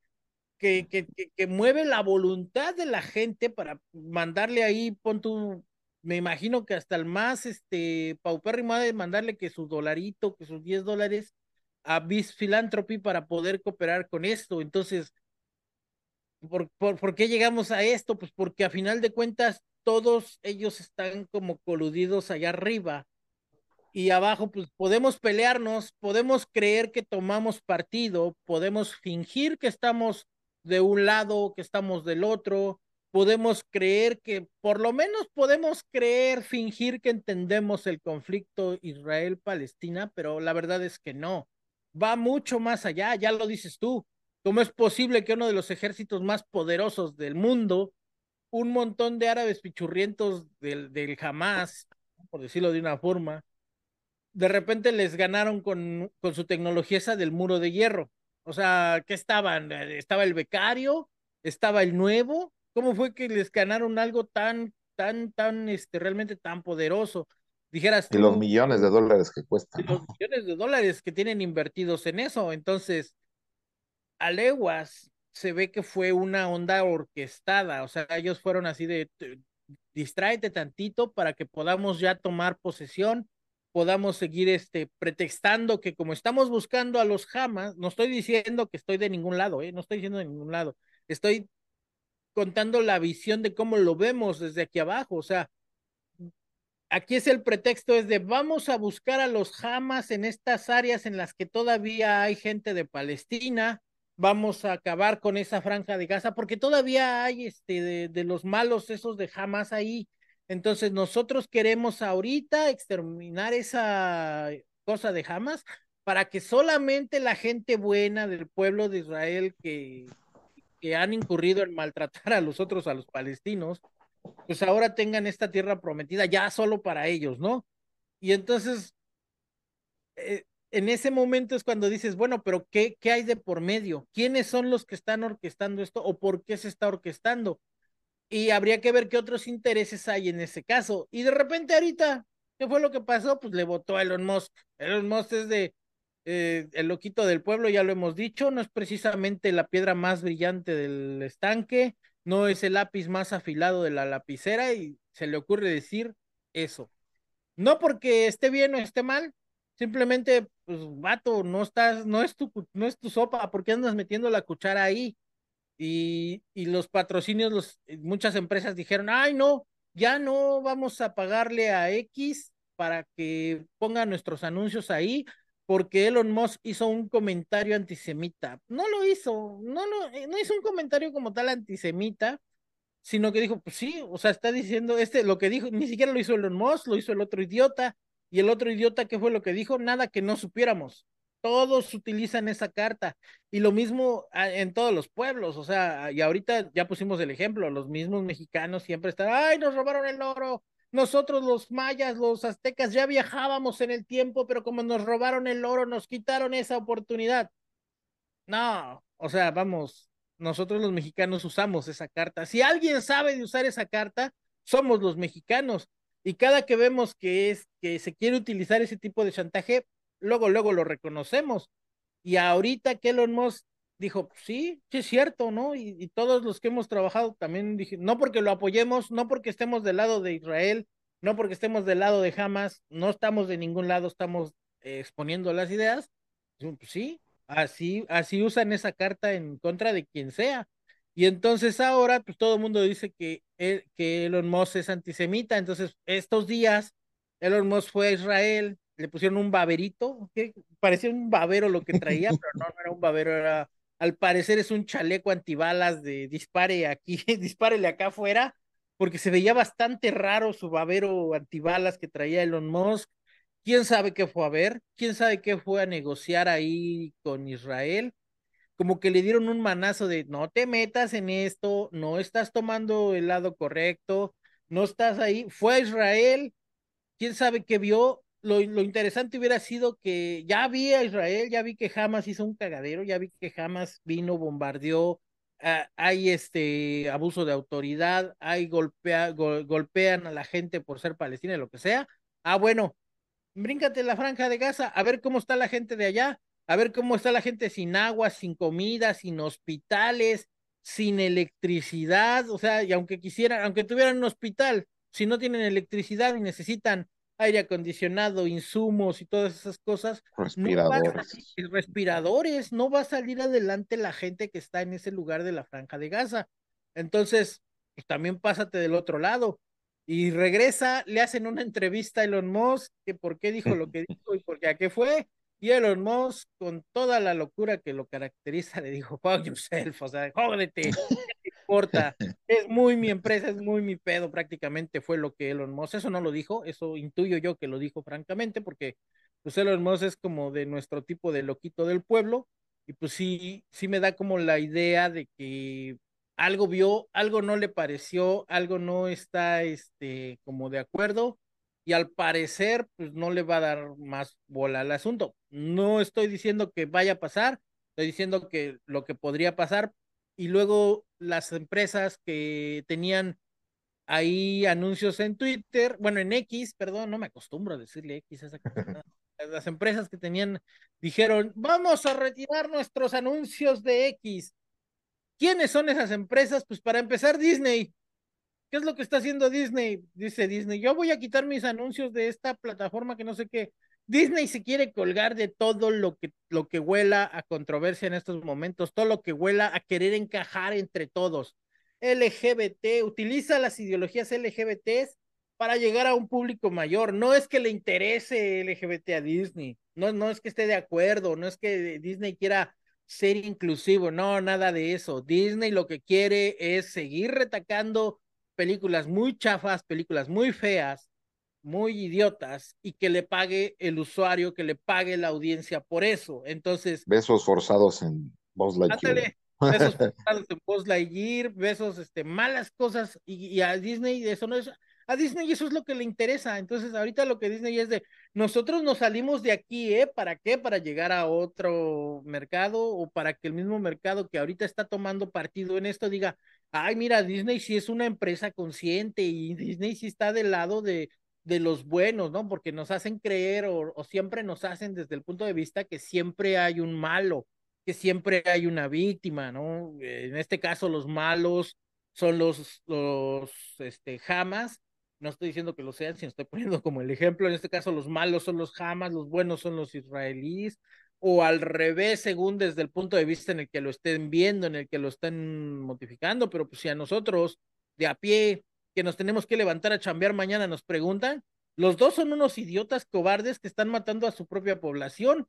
que, que, que, que, mueve la voluntad de la gente para mandarle ahí, pon tu, me imagino que hasta el más este paupérrimo de mandarle que su dolarito, que sus 10 dólares a Bis Philanthropy para poder cooperar con esto. Entonces, ¿por, por, ¿por qué llegamos a esto? Pues porque a final de cuentas todos ellos están como coludidos allá arriba y abajo, pues podemos pelearnos, podemos creer que tomamos partido, podemos fingir que estamos de un lado, que estamos del otro, podemos creer que, por lo menos podemos creer, fingir que entendemos el conflicto Israel-Palestina, pero la verdad es que no, va mucho más allá, ya lo dices tú. ¿Cómo es posible que uno de los ejércitos más poderosos del mundo, un montón de árabes pichurrientos del, del Hamas, por decirlo de una forma, de repente les ganaron con, con su tecnología esa del muro de hierro? O sea, ¿qué estaban? ¿Estaba el becario? ¿Estaba el nuevo? ¿Cómo fue que les ganaron algo tan, tan, tan, este, realmente tan poderoso? Dijeras tú, Y los millones de dólares que cuestan. Y los millones de dólares que tienen invertidos en eso. Entonces, a leguas se ve que fue una onda orquestada. O sea, ellos fueron así de, distráete tantito para que podamos ya tomar posesión podamos seguir este, pretextando que como estamos buscando a los Hamas, no estoy diciendo que estoy de ningún lado, ¿eh? no estoy diciendo de ningún lado, estoy contando la visión de cómo lo vemos desde aquí abajo, o sea, aquí es el pretexto, es de vamos a buscar a los Hamas en estas áreas en las que todavía hay gente de Palestina, vamos a acabar con esa franja de Gaza, porque todavía hay este de, los malos esos de Hamas ahí. Entonces nosotros queremos ahorita exterminar esa cosa de Hamas para que solamente la gente buena del pueblo de Israel que, que han incurrido en maltratar a los otros, a los palestinos, pues ahora tengan esta tierra prometida ya solo para ellos, ¿no? Y entonces, eh, en ese momento es cuando dices, bueno, pero ¿qué, ¿qué hay de por medio? ¿Quiénes son los que están orquestando esto o por qué se está orquestando? Y habría que ver qué otros intereses hay en ese caso. Y de repente ahorita, ¿qué fue lo que pasó? Pues le votó a Elon Musk. Elon Musk es de eh, el loquito del pueblo, ya lo hemos dicho, no es precisamente la piedra más brillante del estanque, no es el lápiz más afilado de la lapicera y se le ocurre decir eso. No porque esté bien o esté mal, simplemente, pues, vato, no estás, no es tu, no es tu sopa, ¿por qué andas metiendo la cuchara ahí? Y, y los patrocinios, los, muchas empresas dijeron, ay, no, ya no vamos a pagarle a X para que ponga nuestros anuncios ahí, porque Elon Musk hizo un comentario antisemita. No lo hizo, no, no, eh, no hizo un comentario como tal antisemita, sino que dijo, pues sí, o sea, está diciendo, este, lo que dijo, ni siquiera lo hizo Elon Musk, lo hizo el otro idiota, y el otro idiota, ¿qué fue lo que dijo? Nada que no supiéramos. Todos utilizan esa carta. Y lo mismo ah, en todos los pueblos. O sea, y ahorita ya pusimos el ejemplo, los mismos mexicanos siempre están, ay, nos robaron el oro, nosotros los mayas, los aztecas, ya viajábamos en el tiempo, pero como nos robaron el oro, nos quitaron esa oportunidad. No, o sea, vamos, nosotros los mexicanos usamos esa carta. Si alguien sabe de usar esa carta, somos los mexicanos. Y cada que vemos que es que se quiere utilizar ese tipo de chantaje, luego, luego lo reconocemos. Y ahorita que Elon Musk dijo, sí, es cierto, ¿no? Y, todos los que hemos trabajado también dije, no porque lo apoyemos, no porque estemos del lado de Israel, no porque estemos del lado de Hamas, no estamos de ningún lado, estamos eh, exponiendo las ideas. Pues sí, así, así usan esa carta en contra de quien sea. Y entonces ahora, pues todo el mundo dice que, que Elon Musk es antisemita. Entonces, estos días, Elon Musk fue a Israel, le pusieron un baberito, que parecía un babero lo que traía, pero no, no era un babero, era al parecer es un chaleco antibalas de dispare aquí, dispárele acá afuera, porque se veía bastante raro su babero antibalas que traía Elon Musk. ¿Quién sabe qué fue a ver? ¿Quién sabe qué fue a negociar ahí con Israel? Como que le dieron un manazo de no te metas en esto, no estás tomando el lado correcto, no estás ahí. Fue a Israel, quién sabe qué vio, lo, interesante hubiera sido que ya vi a Israel, ya vi que Hamas hizo un cagadero, ya vi que Hamas vino, bombardeó, ah, hay este abuso de autoridad, hay golpea, golpean a la gente por ser palestina, lo que sea. Ah, bueno, bríncate la franja de Gaza, a ver cómo está la gente de allá, a ver cómo está la gente sin agua, sin comida, sin hospitales, sin electricidad, o sea, y aunque quisieran, aunque tuvieran un hospital, si no tienen electricidad y necesitan aire acondicionado, insumos y todas esas cosas. Respiradores. No respiradores, no va a salir adelante la gente que está en ese lugar de la franja de Gaza. Entonces, pues también pásate del otro lado. Y regresa, le hacen una entrevista a Elon Musk, que por qué dijo lo que dijo y por qué a qué fue. Y Elon Musk, con toda la locura que lo caracteriza, le dijo, fuck yourself, o sea, jódete, importa, es muy mi empresa, es muy mi pedo, prácticamente fue lo que Elon Musk, eso no lo dijo, eso intuyo yo que lo dijo francamente, porque pues Elon Musk es como de nuestro tipo de loquito del pueblo, y pues sí, sí me da como la idea de que algo vio, algo no le pareció, algo no está, este, como de acuerdo, y al parecer, pues no le va a dar más bola al asunto. No estoy diciendo que vaya a pasar, estoy diciendo que lo que podría pasar, y luego las empresas que tenían ahí anuncios en Twitter, bueno, en X, perdón, no me acostumbro a decirle X a esa cosa. Las empresas que tenían dijeron, vamos a retirar nuestros anuncios de X. ¿Quiénes son esas empresas? Pues para empezar, Disney. ¿qué es lo que está haciendo Disney? Dice Disney, yo voy a quitar mis anuncios de esta plataforma que no sé qué. Disney se quiere colgar de todo lo que, lo que huela a controversia en estos momentos, todo lo que huela a querer encajar entre todos. LGBT, utiliza las ideologías LGBTs para llegar a un público mayor. No es que le interese LGBT a Disney, no, no es que esté de acuerdo, no es que Disney quiera ser inclusivo, no, nada de eso. Disney lo que quiere es seguir retacando películas muy chafas, películas muy feas, muy idiotas y que le pague el usuario, que le pague la audiencia por eso. Entonces. Besos forzados en Buzz Lightyear. besos forzados en Buzz Lightyear, besos, este, malas cosas y, y a Disney eso no es a Disney eso es lo que le interesa. Entonces, ahorita lo que Disney es de, nosotros nos salimos de aquí, ¿eh? ¿Para qué? Para llegar a otro mercado o para que el mismo mercado que ahorita está tomando partido en esto diga, ay, mira, Disney sí es una empresa consciente y Disney sí está del lado de, de los buenos, ¿no? Porque nos hacen creer o, siempre nos hacen desde el punto de vista que siempre hay un malo, que siempre hay una víctima, ¿no? En este caso, los malos son los, los, este, jamas no estoy diciendo que lo sean, sino estoy poniendo como el ejemplo. En este caso, los malos son los Hamas, los buenos son los israelíes, o al revés, según desde el punto de vista en el que lo estén viendo, en el que lo estén modificando. Pero pues si a nosotros, de a pie, que nos tenemos que levantar a chambear mañana, nos preguntan, los dos son unos idiotas cobardes que están matando a su propia población,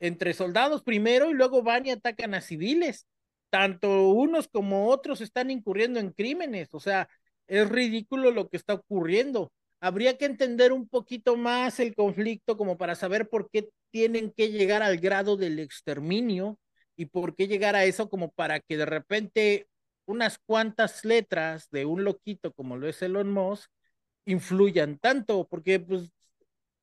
entre soldados primero y luego van y atacan a civiles. Tanto unos como otros están incurriendo en crímenes, o sea, es ridículo lo que está ocurriendo. Habría que entender un poquito más el conflicto como para saber por qué tienen que llegar al grado del exterminio y por qué llegar a eso como para que de repente unas cuantas letras de un loquito como lo es Elon Musk influyan tanto, porque pues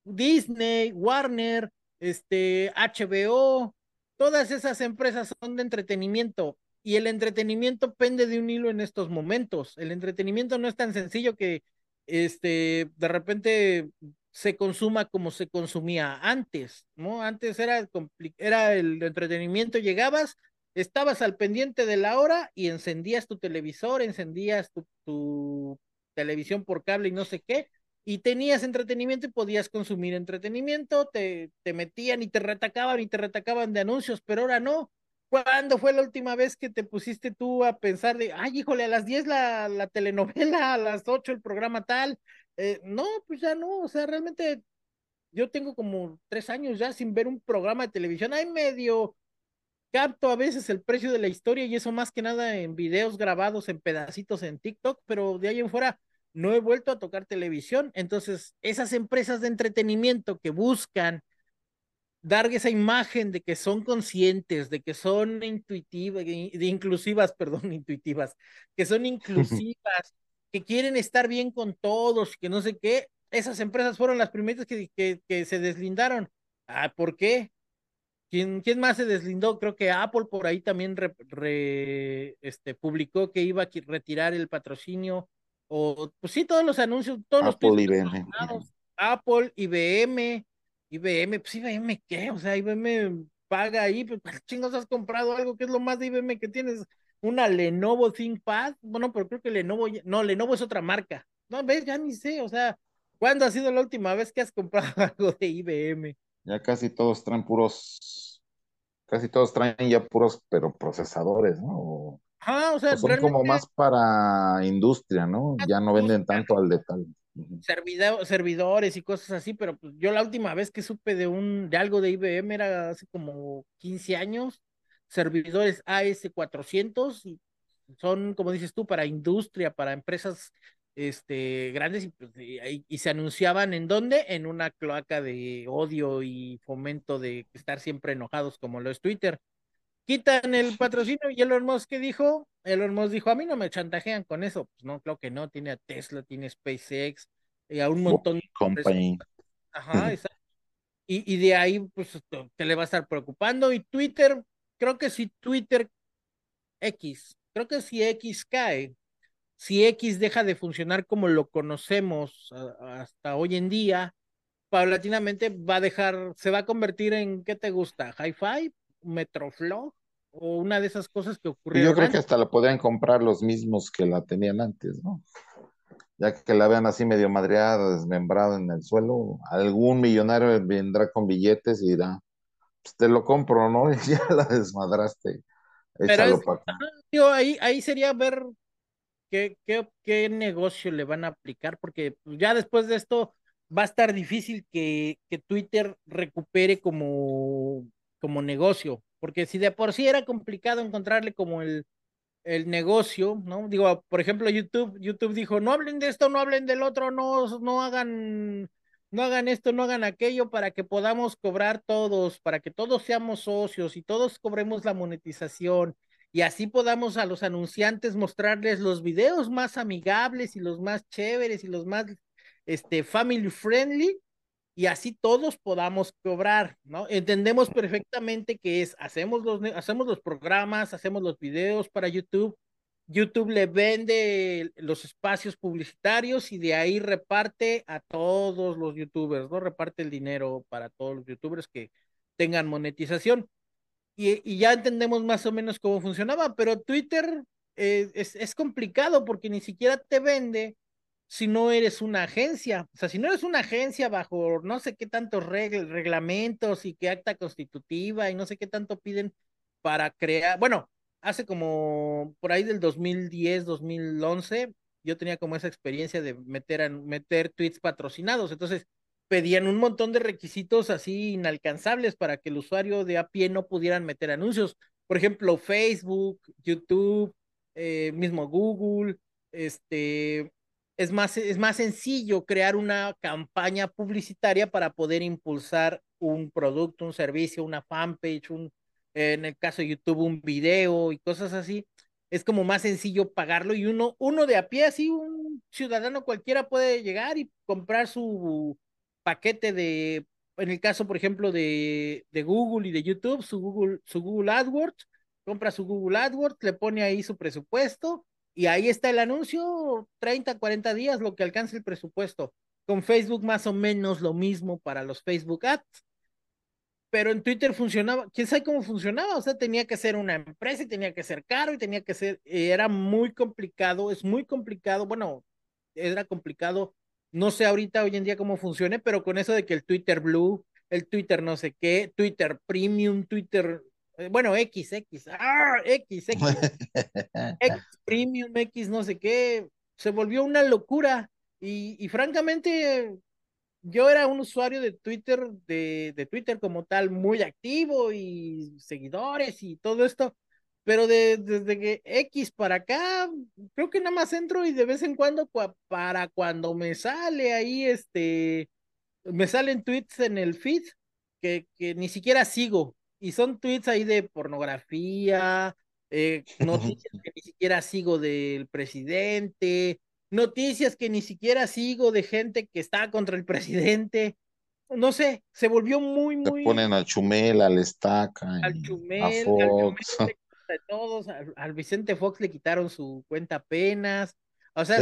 Disney, Warner, este, HBO, todas esas empresas son de entretenimiento y el entretenimiento pende de un hilo en estos momentos. El entretenimiento no es tan sencillo que este, de repente se consuma como se consumía antes, ¿no? Antes era, era el entretenimiento, llegabas, estabas al pendiente de la hora y encendías tu televisor, encendías tu, televisión por cable y no sé qué, y tenías entretenimiento y podías consumir entretenimiento, te, te metían y te retacaban y te retacaban de anuncios, pero ahora no, ¿Cuándo fue la última vez que te pusiste tú a pensar de, ay, híjole, a las 10 la, la telenovela, a las 8 el programa tal? Eh, no, pues ya no, o sea, realmente yo tengo como tres años ya sin ver un programa de televisión. Hay medio capto a veces el precio de la historia y eso más que nada en videos grabados en pedacitos en TikTok, pero de ahí en fuera no he vuelto a tocar televisión. Entonces, esas empresas de entretenimiento que buscan dar esa imagen de que son conscientes, de que son intuitivas, de inclusivas, perdón, intuitivas, que son inclusivas, que quieren estar bien con todos, que no sé qué, esas empresas fueron las primeras que, que, se deslindaron. Ah, ¿por qué? ¿Quién, ¿Quién, más se deslindó? Creo que Apple por ahí también este, publicó que iba a retirar el patrocinio, o pues sí, todos los anuncios, todos Apple, los IBM. Apple, IBM, IBM, pues IBM, ¿qué? O sea, IBM paga ahí, pues chingos has comprado algo que es lo más de IBM que tienes? Una Lenovo ThinkPad, bueno, pero creo que Lenovo, no, Lenovo es otra marca. No, ves, ya ni sé, o sea, ¿cuándo ha sido la última vez que has comprado algo de IBM? Ya casi todos traen puros, casi todos traen ya puros, pero procesadores, ¿no? Ah, o sea, son como más para industria, ¿no? Ya no venden tanto al detalle servidores y cosas así, pero pues yo la última vez que supe de un de algo de IBM era hace como 15 años, servidores AS400 y son como dices tú para industria, para empresas este grandes y, pues, y, se anunciaban en dónde? En una cloaca de odio y fomento de estar siempre enojados como lo es Twitter. Quitan el patrocinio y Elon Musk que dijo, Elon Musk dijo, a mí no me chantajean con eso. Pues no, creo que no, tiene a Tesla, tiene SpaceX, y a un montón de. Ajá, exacto. Y, y de ahí, pues, te le va a estar preocupando. Y Twitter, creo que si Twitter X, creo que si X cae, si X deja de funcionar como lo conocemos hasta hoy en día, paulatinamente va a dejar, se va a convertir en, ¿qué te gusta? ¿Hi-Fi? ¿Metroflow? o una de esas cosas que ocurrieron. Yo creo que hasta la podrían comprar los mismos que la tenían antes, ¿no? ya que la vean así medio madreada, desmembrada en el suelo, algún millonario vendrá con billetes y dirá, pues te lo compro, ¿no? Y ya la desmadraste, échalo para acá. ahí, ahí sería ver qué, qué, negocio le van a aplicar, porque ya después de esto va a estar difícil que, que Twitter recupere como, como negocio, porque si de por sí era complicado encontrarle como el, el negocio, ¿no? Digo, por ejemplo, YouTube, YouTube dijo, no hablen de esto, no hablen del otro, no, no hagan, no hagan esto, no hagan aquello para que podamos cobrar todos, para que todos seamos socios y todos cobremos la monetización y así podamos a los anunciantes mostrarles los videos más amigables y los más chéveres y los más este, family friendly y así todos podamos cobrar, ¿no? Entendemos perfectamente que es, hacemos los, hacemos los programas, hacemos los videos para YouTube, YouTube le vende los espacios publicitarios y de ahí reparte a todos los youtubers, ¿no? Reparte el dinero para todos los youtubers que tengan monetización. Y, ya entendemos más o menos cómo funcionaba, pero Twitter eh, es, complicado porque ni siquiera te vende si no eres una agencia. O sea, si no eres una agencia bajo no sé qué tantos reglamentos y qué acta constitutiva y no sé qué tanto piden para crear, bueno, hace como por ahí del 2010, 2011, yo tenía como esa experiencia de meter, meter tweets patrocinados. Entonces, pedían un montón de requisitos así inalcanzables para que el usuario de a pie no pudieran meter anuncios. Por ejemplo, Facebook, YouTube, eh, mismo Google, este, es más, es más sencillo crear una campaña publicitaria para poder impulsar un producto, un servicio, una fanpage, un, en el caso de YouTube, un video y cosas así. Es como más sencillo pagarlo y uno, uno de a pie, así un ciudadano cualquiera puede llegar y comprar su paquete de, en el caso, por ejemplo, de, de Google y de YouTube, su Google, su Google AdWords, compra su Google AdWords, le pone ahí su presupuesto y ahí está el anuncio, 30, 40 días, lo que alcanza el presupuesto. Con Facebook más o menos lo mismo para los Facebook Ads. Pero en Twitter funcionaba, quién sabe cómo funcionaba, o sea, tenía que ser una empresa y tenía que ser caro y tenía que ser, era muy complicado, es muy complicado, bueno, era complicado, no sé ahorita hoy en día cómo funcione, pero con eso de que el Twitter Blue, el Twitter no sé qué, Twitter Premium, Twitter eh, bueno, X, X, ah, X, X, X Premium, X, no sé qué, se volvió una locura. Y, y francamente, yo era un usuario de Twitter, de, de, Twitter como tal, muy activo y seguidores y todo esto, pero de, desde que X para acá, creo que nada más entro y de vez en cuando, para cuando me sale ahí, este, me salen tweets en el feed que, que ni siquiera sigo, y son tweets ahí de pornografía, eh, noticias que ni siquiera sigo del presidente, noticias que ni siquiera sigo de gente que está contra el presidente. No sé, se volvió muy, muy. Se ponen al Chumel, al Estaca, al Chumel, a Fox. Al, Chumel, todos, al, Vicente Fox le quitaron su cuenta apenas. O sea,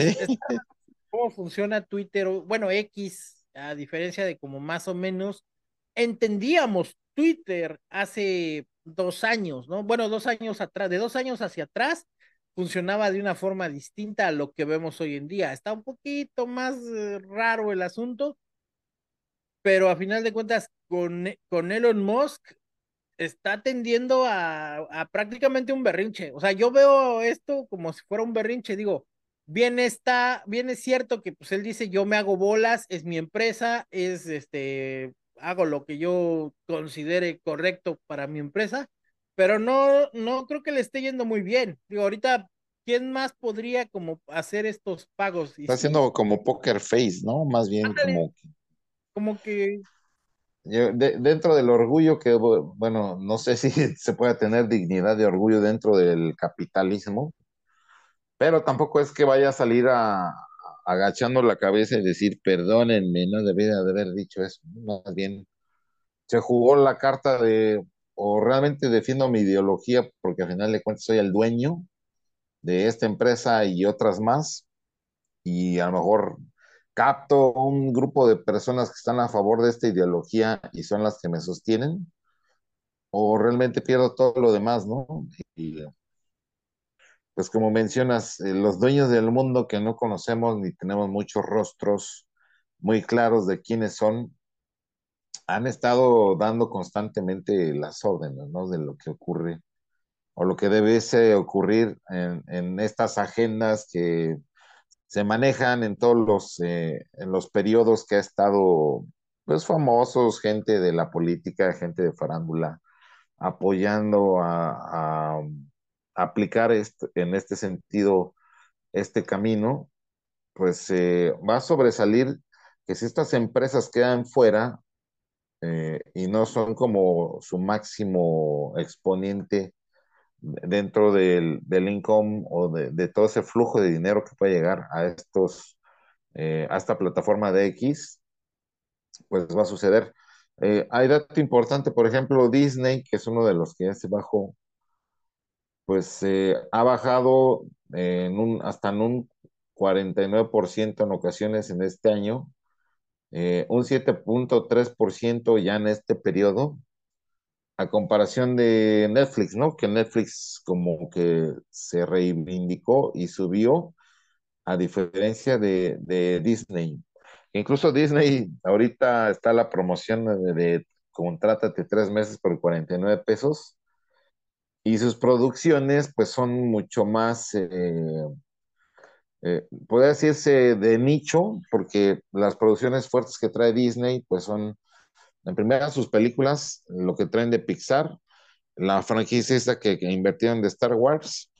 cómo funciona Twitter, bueno, X, a diferencia de como más o menos entendíamos Twitter hace dos años, ¿no? Bueno, dos años atrás, de dos años hacia atrás, funcionaba de una forma distinta a lo que vemos hoy en día. Está un poquito más eh, raro el asunto, pero a final de cuentas, con, con Elon Musk está tendiendo a, a, prácticamente un berrinche. O sea, yo veo esto como si fuera un berrinche, digo, bien está, bien es cierto que pues él dice, yo me hago bolas, es mi empresa, es este, hago lo que yo considere correcto para mi empresa, pero no, no creo que le esté yendo muy bien. Digo, ahorita, ¿quién más podría como hacer estos pagos? Está haciendo como poker face, ¿no? Más bien como que... Como que... dentro del orgullo que, bueno, no sé si se puede tener dignidad de orgullo dentro del capitalismo, pero tampoco es que vaya a salir a, agachando la cabeza y decir, perdónenme, no debería de haber dicho eso. Más bien, se jugó la carta de, o realmente defiendo mi ideología porque al final de cuentas soy el dueño de esta empresa y otras más, y a lo mejor capto un grupo de personas que están a favor de esta ideología y son las que me sostienen, o realmente pierdo todo lo demás, ¿no? Y pues como mencionas, eh, los dueños del mundo que no conocemos ni tenemos muchos rostros muy claros de quiénes son, han estado dando constantemente las órdenes, ¿no? De lo que ocurre o lo que debe ocurrir en, en estas agendas que se manejan en todos los, eh, en los periodos que ha estado, pues famosos, gente de la política, gente de farándula, apoyando a, a aplicar este, en este sentido este camino, pues eh, va a sobresalir que si estas empresas quedan fuera eh, y no son como su máximo exponente dentro del, del income o de, de, todo ese flujo de dinero que puede llegar a estos, eh, a esta plataforma de X, pues va a suceder. Eh, hay dato importante, por ejemplo, Disney, que es uno de los que ya se bajó, pues eh, ha bajado en un, hasta en un 49% en ocasiones en este año, eh, un 7.3% ya en este periodo, a comparación de Netflix, ¿no? Que Netflix como que se reivindicó y subió, a diferencia de, Disney. Incluso Disney, ahorita está la promoción de, de contrátate tres meses por 49 pesos y sus producciones pues son mucho más, eh, eh, decirse de nicho, porque las producciones fuertes que trae Disney pues son, en primera sus películas, lo que traen de Pixar, la franquicia que, que invirtieron de Star Wars,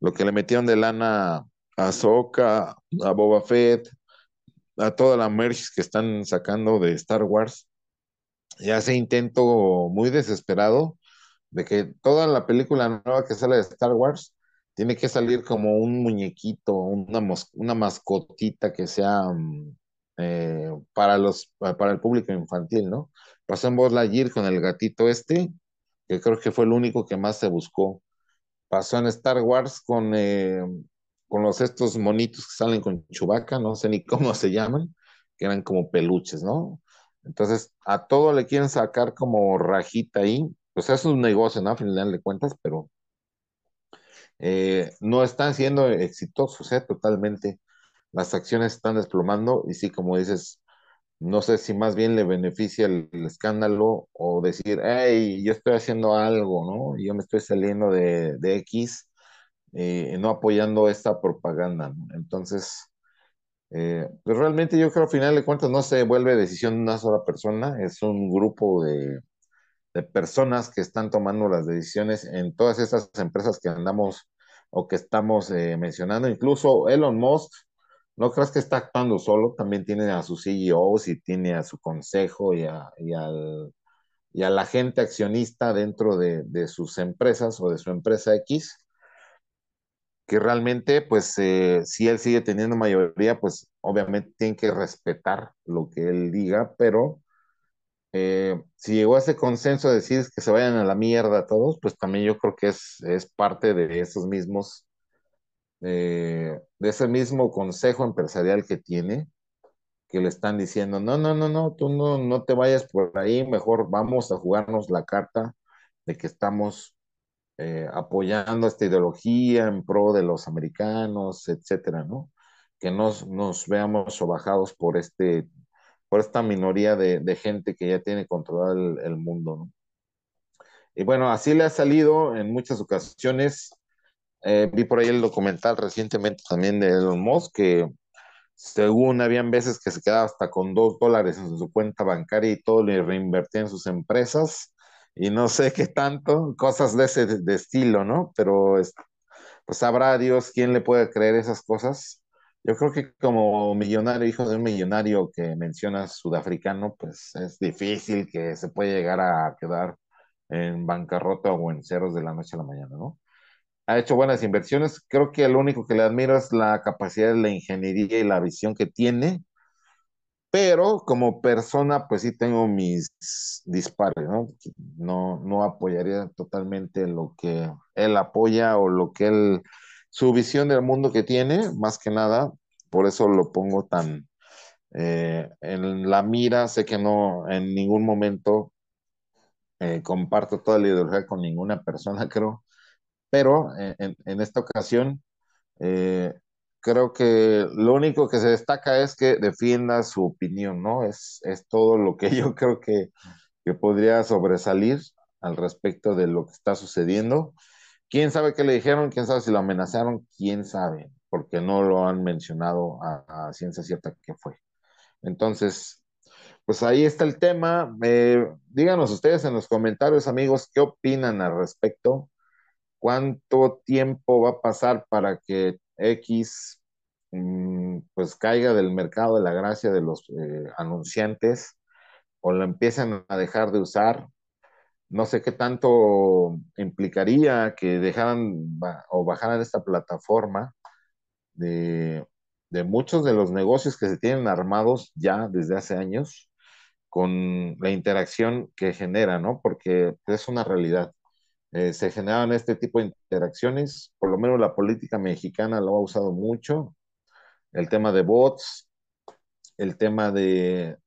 lo que le metieron de lana a Soka, a Boba Fett, a toda la merch que están sacando de Star Wars, y hace intento muy desesperado de que toda la película nueva que sale de Star Wars tiene que salir como un muñequito, una, una mascotita que sea um, eh, para, los, para el público infantil, ¿no? Pasó en Lightyear con el gatito este, que creo que fue el único que más se buscó. Pasó en Star Wars con, eh, con los estos monitos que salen con Chewbacca, no sé ni cómo se llaman, que eran como peluches, ¿no? Entonces, a todo le quieren sacar como rajita ahí, pues es un negocio, ¿no? Final de cuentas, pero eh, no están siendo exitosos, ¿eh? Totalmente. Las acciones están desplomando y sí, como dices, no sé si más bien le beneficia el, escándalo o decir, hey, yo estoy haciendo algo, ¿no? Yo me estoy saliendo de, de X, eh, no apoyando esta propaganda. Entonces, eh, pues realmente yo creo, al final de cuentas, no se vuelve decisión de una sola persona, es un grupo de, de personas que están tomando las decisiones en todas esas empresas que andamos o que estamos eh, mencionando. Incluso Elon Musk, no creas que está actuando solo, también tiene a sus CEOs y tiene a su consejo y a, y al, y a la gente accionista dentro de, de, sus empresas o de su empresa X, que realmente, pues, eh, si él sigue teniendo mayoría, pues obviamente tienen que respetar lo que él diga, pero eh, si llegó a ese consenso de decir que se vayan a la mierda todos, pues también yo creo que es, es parte de esos mismos, eh, de ese mismo consejo empresarial que tiene, que le están diciendo, no, no, no, no, tú no, no te vayas por ahí, mejor vamos a jugarnos la carta de que estamos eh, apoyando esta ideología en pro de los americanos, etcétera, ¿no? Que nos, nos veamos sobajados por este por esta minoría de, gente que ya tiene controlado el, el, mundo. ¿no? Y bueno, así le ha salido en muchas ocasiones. Eh, vi por ahí el documental recientemente también de Elon Musk, que según habían veces que se quedaba hasta con dos dólares en su cuenta bancaria y todo le reinvertía en sus empresas y no sé qué tanto, cosas de ese de estilo, ¿no? Pero pues sabrá Dios quién le puede creer esas cosas. Yo creo que como millonario, hijo de un millonario que mencionas sudafricano, pues es difícil que se pueda llegar a quedar en bancarrota o en ceros de la noche a la mañana, ¿no? Ha hecho buenas inversiones. Creo que lo único que le admiro es la capacidad de la ingeniería y la visión que tiene, pero como persona, pues sí tengo mis disparos, ¿no? No, no apoyaría totalmente lo que él apoya o lo que él su visión del mundo que tiene, más que nada, por eso lo pongo tan eh, en la mira, sé que no en ningún momento eh, comparto toda la ideología con ninguna persona, creo, pero en, esta ocasión eh, creo que lo único que se destaca es que defienda su opinión, ¿no? Es, es todo lo que yo creo que, que podría sobresalir al respecto de lo que está sucediendo. ¿Quién sabe qué le dijeron? ¿Quién sabe si lo amenazaron? ¿Quién sabe? Porque no lo han mencionado a, a ciencia cierta que fue. Entonces, pues ahí está el tema. Eh, díganos ustedes en los comentarios, amigos, qué opinan al respecto. ¿Cuánto tiempo va a pasar para que X mm, pues caiga del mercado de la gracia de los eh, anunciantes o lo empiecen a dejar de usar? No sé qué tanto implicaría que dejaran o bajaran esta plataforma de, de muchos de los negocios que se tienen armados ya desde hace años con la interacción que genera, ¿no? Porque es una realidad. Eh, se generan este tipo de interacciones, por lo menos la política mexicana lo ha usado mucho, el tema de bots, el tema de,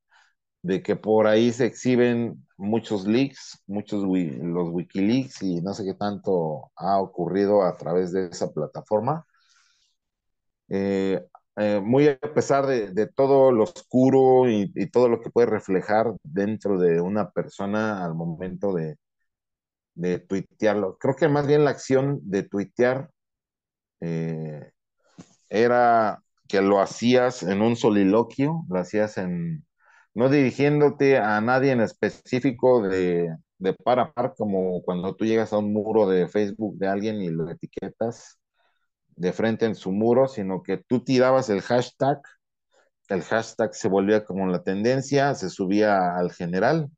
de que por ahí se exhiben muchos leaks, muchos los Wikileaks y no sé qué tanto ha ocurrido a través de esa plataforma. Eh, eh, muy a pesar de, de, todo lo oscuro y, todo lo que puede reflejar dentro de una persona al momento de, de tuitearlo. Creo que más bien la acción de tuitear eh, era que lo hacías en un soliloquio, lo hacías en, no dirigiéndote a nadie en específico de, de par a par, como cuando tú llegas a un muro de Facebook de alguien y lo etiquetas de frente en su muro, sino que tú tirabas el hashtag, el hashtag se volvía como la tendencia, se subía al general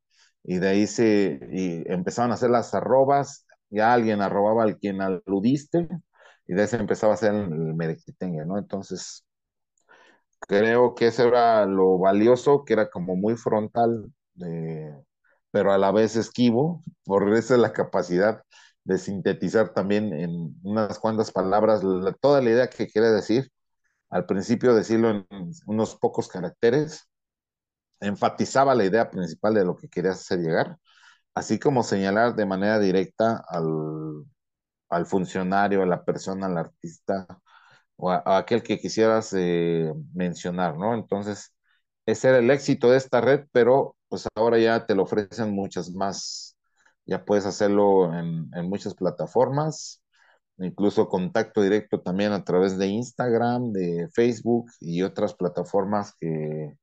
y de ahí se y empezaban a hacer las arrobas, ya alguien arrobaba al quien aludiste y de ahí se empezaba a hacer el, el ¿no? Entonces, creo que eso era lo valioso, que era como muy frontal, eh, pero a la vez esquivo, por eso es la capacidad de sintetizar también en unas cuantas palabras la, toda la idea que quiere decir. Al principio decirlo en unos pocos caracteres, enfatizaba la idea principal de lo que querías hacer llegar, así como señalar de manera directa al, al funcionario, a la persona, al artista o a, aquel que quisieras eh, mencionar, ¿no? Entonces, ese era el éxito de esta red, pero pues ahora ya te lo ofrecen muchas más, ya puedes hacerlo en, en muchas plataformas, incluso contacto directo también a través de Instagram, de Facebook y otras plataformas que,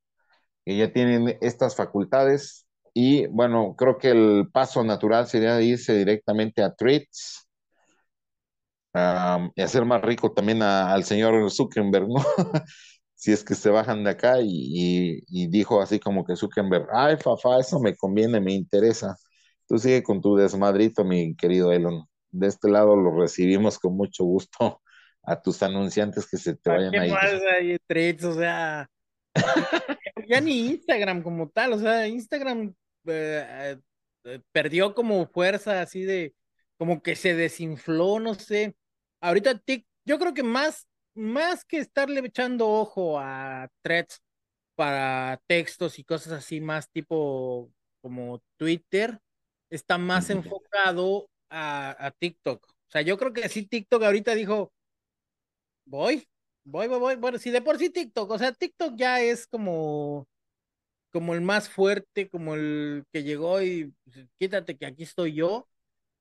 que ya tienen estas facultades. Y bueno, creo que el paso natural sería irse directamente a Treats um, y hacer más rico también a, al señor Zuckerberg, ¿no? si es que se bajan de acá y, y, y, dijo así como que Zuckerberg, ay, fafa, eso me conviene, me interesa. Tú sigue con tu desmadrito, mi querido Elon. De este lado lo recibimos con mucho gusto a tus anunciantes que se te vayan ¿Qué a ir. pasa ahí, Treats? O sea, ya ni Instagram como tal, o sea, Instagram eh, eh, perdió como fuerza así de, como que se desinfló, no sé. Ahorita yo creo que más, más que estarle echando ojo a threads para textos y cosas así, más tipo como Twitter, está más enfocado a, a TikTok. O sea, yo creo que sí, TikTok ahorita dijo, voy, Voy, voy, voy. Bueno, si de por sí TikTok, o sea, TikTok ya es como, como el más fuerte, como el que llegó y quítate que aquí estoy yo.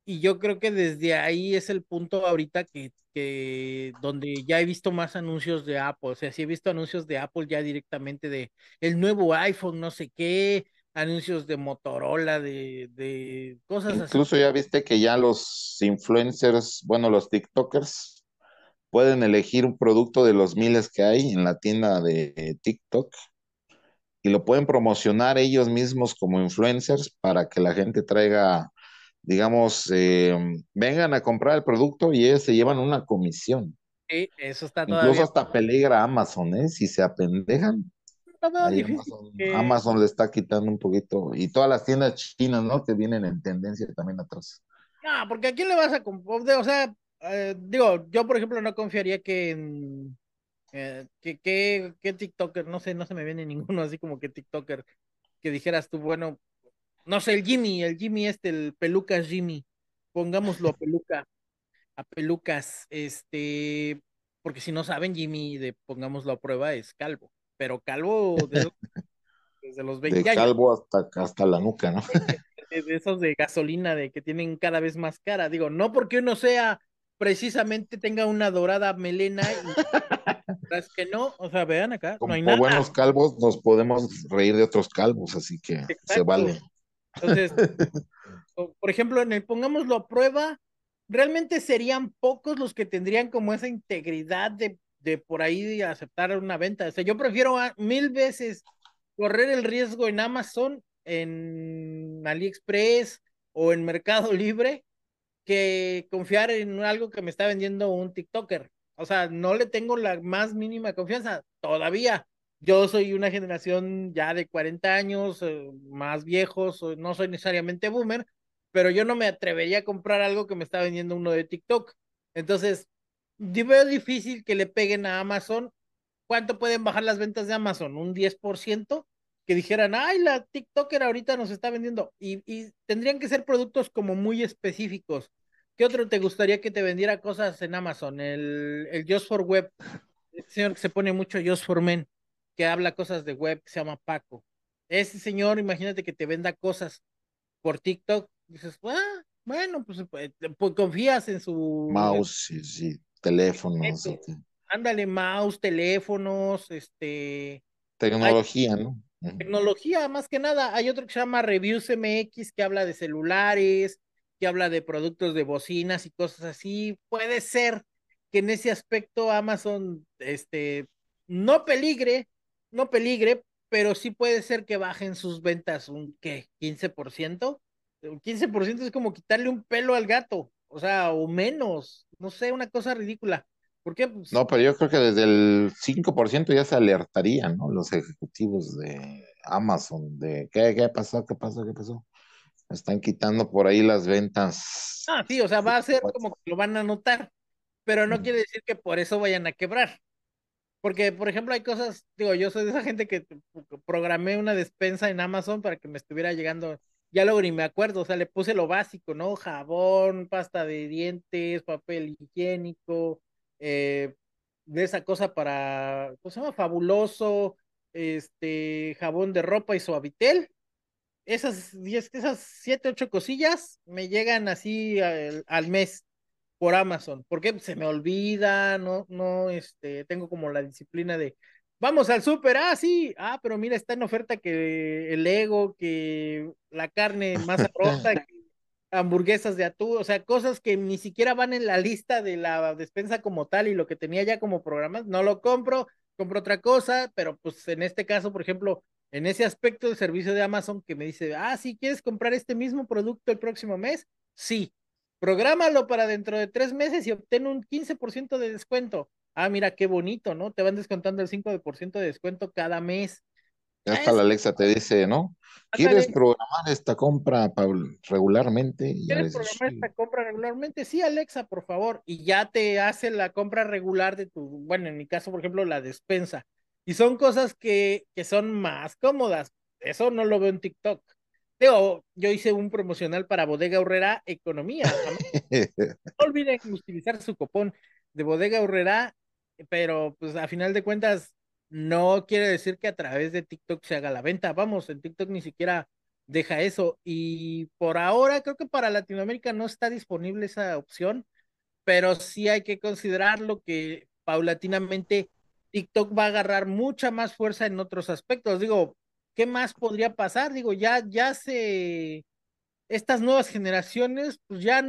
Y yo creo que desde ahí es el punto ahorita que, que donde ya he visto más anuncios de Apple. O sea, sí he visto anuncios de Apple ya directamente de el nuevo iPhone, no sé qué, anuncios de Motorola, de, de cosas Incluso así. Incluso ya viste que ya los influencers, bueno, los TikTokers, pueden elegir un producto de los miles que hay en la tienda de TikTok y lo pueden promocionar ellos mismos como influencers para que la gente traiga, digamos, eh, vengan a comprar el producto y ellos se llevan una comisión. Sí, eso está todavía. Incluso hasta peligra Amazon, ¿eh? Si se apendejan. Amazon, que... Amazon, le está quitando un poquito. Y todas las tiendas chinas, ¿no? Que vienen en tendencia también atrás. No, porque a quién le vas a comprar. O sea, eh, digo, yo por ejemplo no confiaría que en, eh, que, que, que, TikToker, no sé, no se me viene ninguno así como que TikToker que dijeras tú, bueno, no sé, el Jimmy, el Jimmy este, el peluca Jimmy, pongámoslo a peluca. a pelucas, este, porque si no saben, Jimmy, de pongámoslo a prueba, es calvo, pero calvo desde los 20 de calvo hasta, hasta la nuca, ¿no? De, esos de gasolina, de que tienen cada vez más cara. Digo, no porque uno sea precisamente tenga una dorada melena y es que no, o sea, vean acá, Como no hay nada. buenos calvos nos podemos reír de otros calvos, así que se vale. Entonces, por ejemplo, en el pongámoslo a prueba, realmente serían pocos los que tendrían como esa integridad de, de por ahí aceptar una venta. O sea, yo prefiero mil veces correr el riesgo en Amazon, en AliExpress o en Mercado Libre que confiar en algo que me está vendiendo un TikToker. O sea, no le tengo la más mínima confianza todavía. Yo soy una generación ya de 40 años, eh, más viejos, no soy necesariamente boomer, pero yo no me atrevería a comprar algo que me está vendiendo uno de TikTok. Entonces, veo difícil que le peguen a Amazon. ¿Cuánto pueden bajar las ventas de Amazon? ¿Un 10%? Que dijeran, ay, la TikToker ahorita nos está vendiendo. Y, y tendrían que ser productos como muy específicos. ¿Qué otro te gustaría que te vendiera cosas en Amazon? El, el Just for Web. El señor que se pone mucho Just for Men que habla cosas de web, que se llama Paco. Ese señor, imagínate que te venda cosas por TikTok, dices, ah, bueno, pues, pues, pues confías en su... Mouse, sí, sí, teléfonos. Ándale, mouse, teléfonos, este... Tecnología, ¿no? Tecnología, más que nada. Hay otro que se llama Reviews MX, que habla de celulares, que habla de productos de bocinas y cosas así. Puede ser que en ese aspecto Amazon, este, no peligre, no peligre, pero sí puede ser que bajen sus ventas un, ¿qué? ¿15%? Un 15% es como quitarle un pelo al gato, o sea, o menos, no sé, una cosa ridícula. ¿Por qué? Pues no, pero yo creo que desde el 5% ya se alertarían, ¿no? Los ejecutivos de Amazon, de ¿qué, qué pasó? ¿Qué pasó? ¿Qué pasó? Están quitando por ahí las ventas. Ah, sí, o sea, va a ser como que lo van a notar, pero no quiere decir que por eso vayan a quebrar. Porque, por ejemplo, hay cosas, digo, yo soy de esa gente que programé una despensa en Amazon para que me estuviera llegando, ya luego ni me acuerdo, o sea, le puse lo básico, ¿no? Jabón, pasta de dientes, papel higiénico, eh, de esa cosa para, ¿cómo se llama? Fabuloso, este, jabón de ropa y suavitel. Esas diez, esas siete, ocho cosillas me llegan así al mes por Amazon, porque se me olvida, no, no, este, tengo como la disciplina de, vamos al súper, ah, sí, ah, pero mira, está en oferta que el ego, que la carne más roja, hamburguesas de atún, o sea, cosas que ni siquiera van en la lista de la despensa como tal y lo que tenía ya como programa, no lo compro, compro otra cosa, pero pues en este caso, por ejemplo, en ese aspecto del servicio de Amazon que me dice, ah, sí, ¿quieres comprar este mismo producto el próximo mes? Sí, Prográmalo para dentro de tres meses y obtén un 15% de descuento. Ah, mira, qué bonito, ¿no? Te van descontando el 5% de descuento cada mes. Hasta la Alexa te dice, ¿no? ¿Quieres programar esta compra regularmente? ¿Quieres programar esta compra regularmente? Sí, Alexa, por favor. Y ya te hace la compra regular de tu, bueno, en mi caso, por ejemplo, la despensa. Y son cosas que, que son más cómodas. Eso no lo veo en TikTok yo hice un promocional para Bodega Urrera Economía. no olviden utilizar su copón de Bodega Urrera, pero pues a final de cuentas no quiere decir que a través de TikTok se haga la venta. Vamos, en TikTok ni siquiera deja eso. Y por ahora creo que para Latinoamérica no está disponible esa opción, pero sí hay que considerarlo que paulatinamente TikTok va a agarrar mucha más fuerza en otros aspectos. Digo, ¿qué más podría pasar? Digo, ya, ya se, estas nuevas generaciones, pues ya,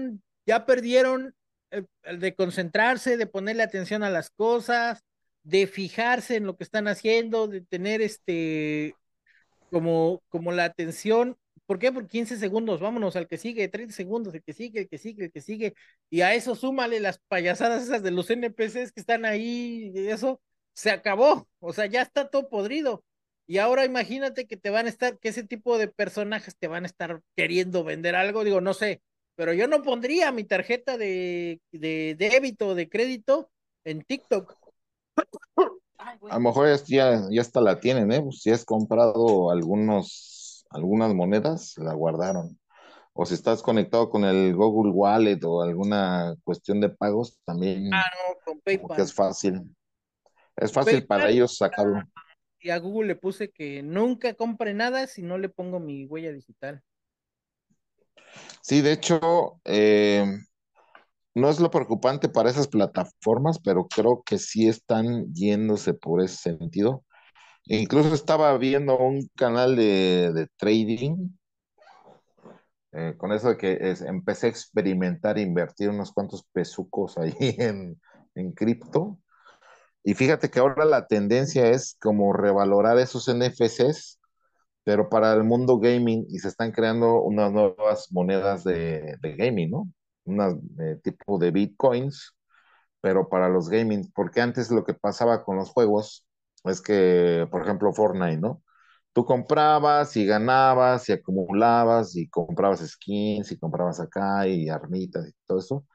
ya perdieron el, de concentrarse, de ponerle atención a las cosas, de fijarse en lo que están haciendo, de tener este, como, como la atención. ¿Por qué? Por 15 segundos, vámonos al que sigue, 30 segundos, el que sigue, el que sigue, el que sigue. Y a eso súmale las payasadas esas de los NPCs que están ahí, y eso se acabó. O sea, ya está todo podrido. Y ahora imagínate que te van a estar, que ese tipo de personajes te van a estar queriendo vender algo, digo, no sé, pero yo no pondría mi tarjeta de, de débito, de crédito en TikTok. A lo mejor ya, ya hasta la tienen, ¿eh? Pues si has comprado algunos, algunas monedas, la guardaron. o si estás conectado con el Google Wallet o alguna cuestión de pagos, también Ah, no, con PayPal. es fácil. Es fácil para ellos sacarlo. y a Google le puse que nunca compre nada si no le pongo mi huella digital. Sí, de hecho, eh, no es lo preocupante para esas plataformas, pero creo que sí están yéndose por ese sentido. Incluso estaba viendo un canal de, trading, eh, con eso de que es- empecé a experimentar, invertir unos cuantos pesucos ahí en, en cripto. Y fíjate que ahora la tendencia es como revalorar esos NFCs, pero para el mundo gaming, y se están creando unas nuevas monedas de, de gaming, ¿no? Unas eh, tipo de bitcoins pero para los gaming, porque antes lo que pasaba con los juegos es que, por ejemplo, Fortnite, ¿no? Tú comprabas y ganabas y acumulabas y comprabas skins y comprabas acá y armitas y todo eso,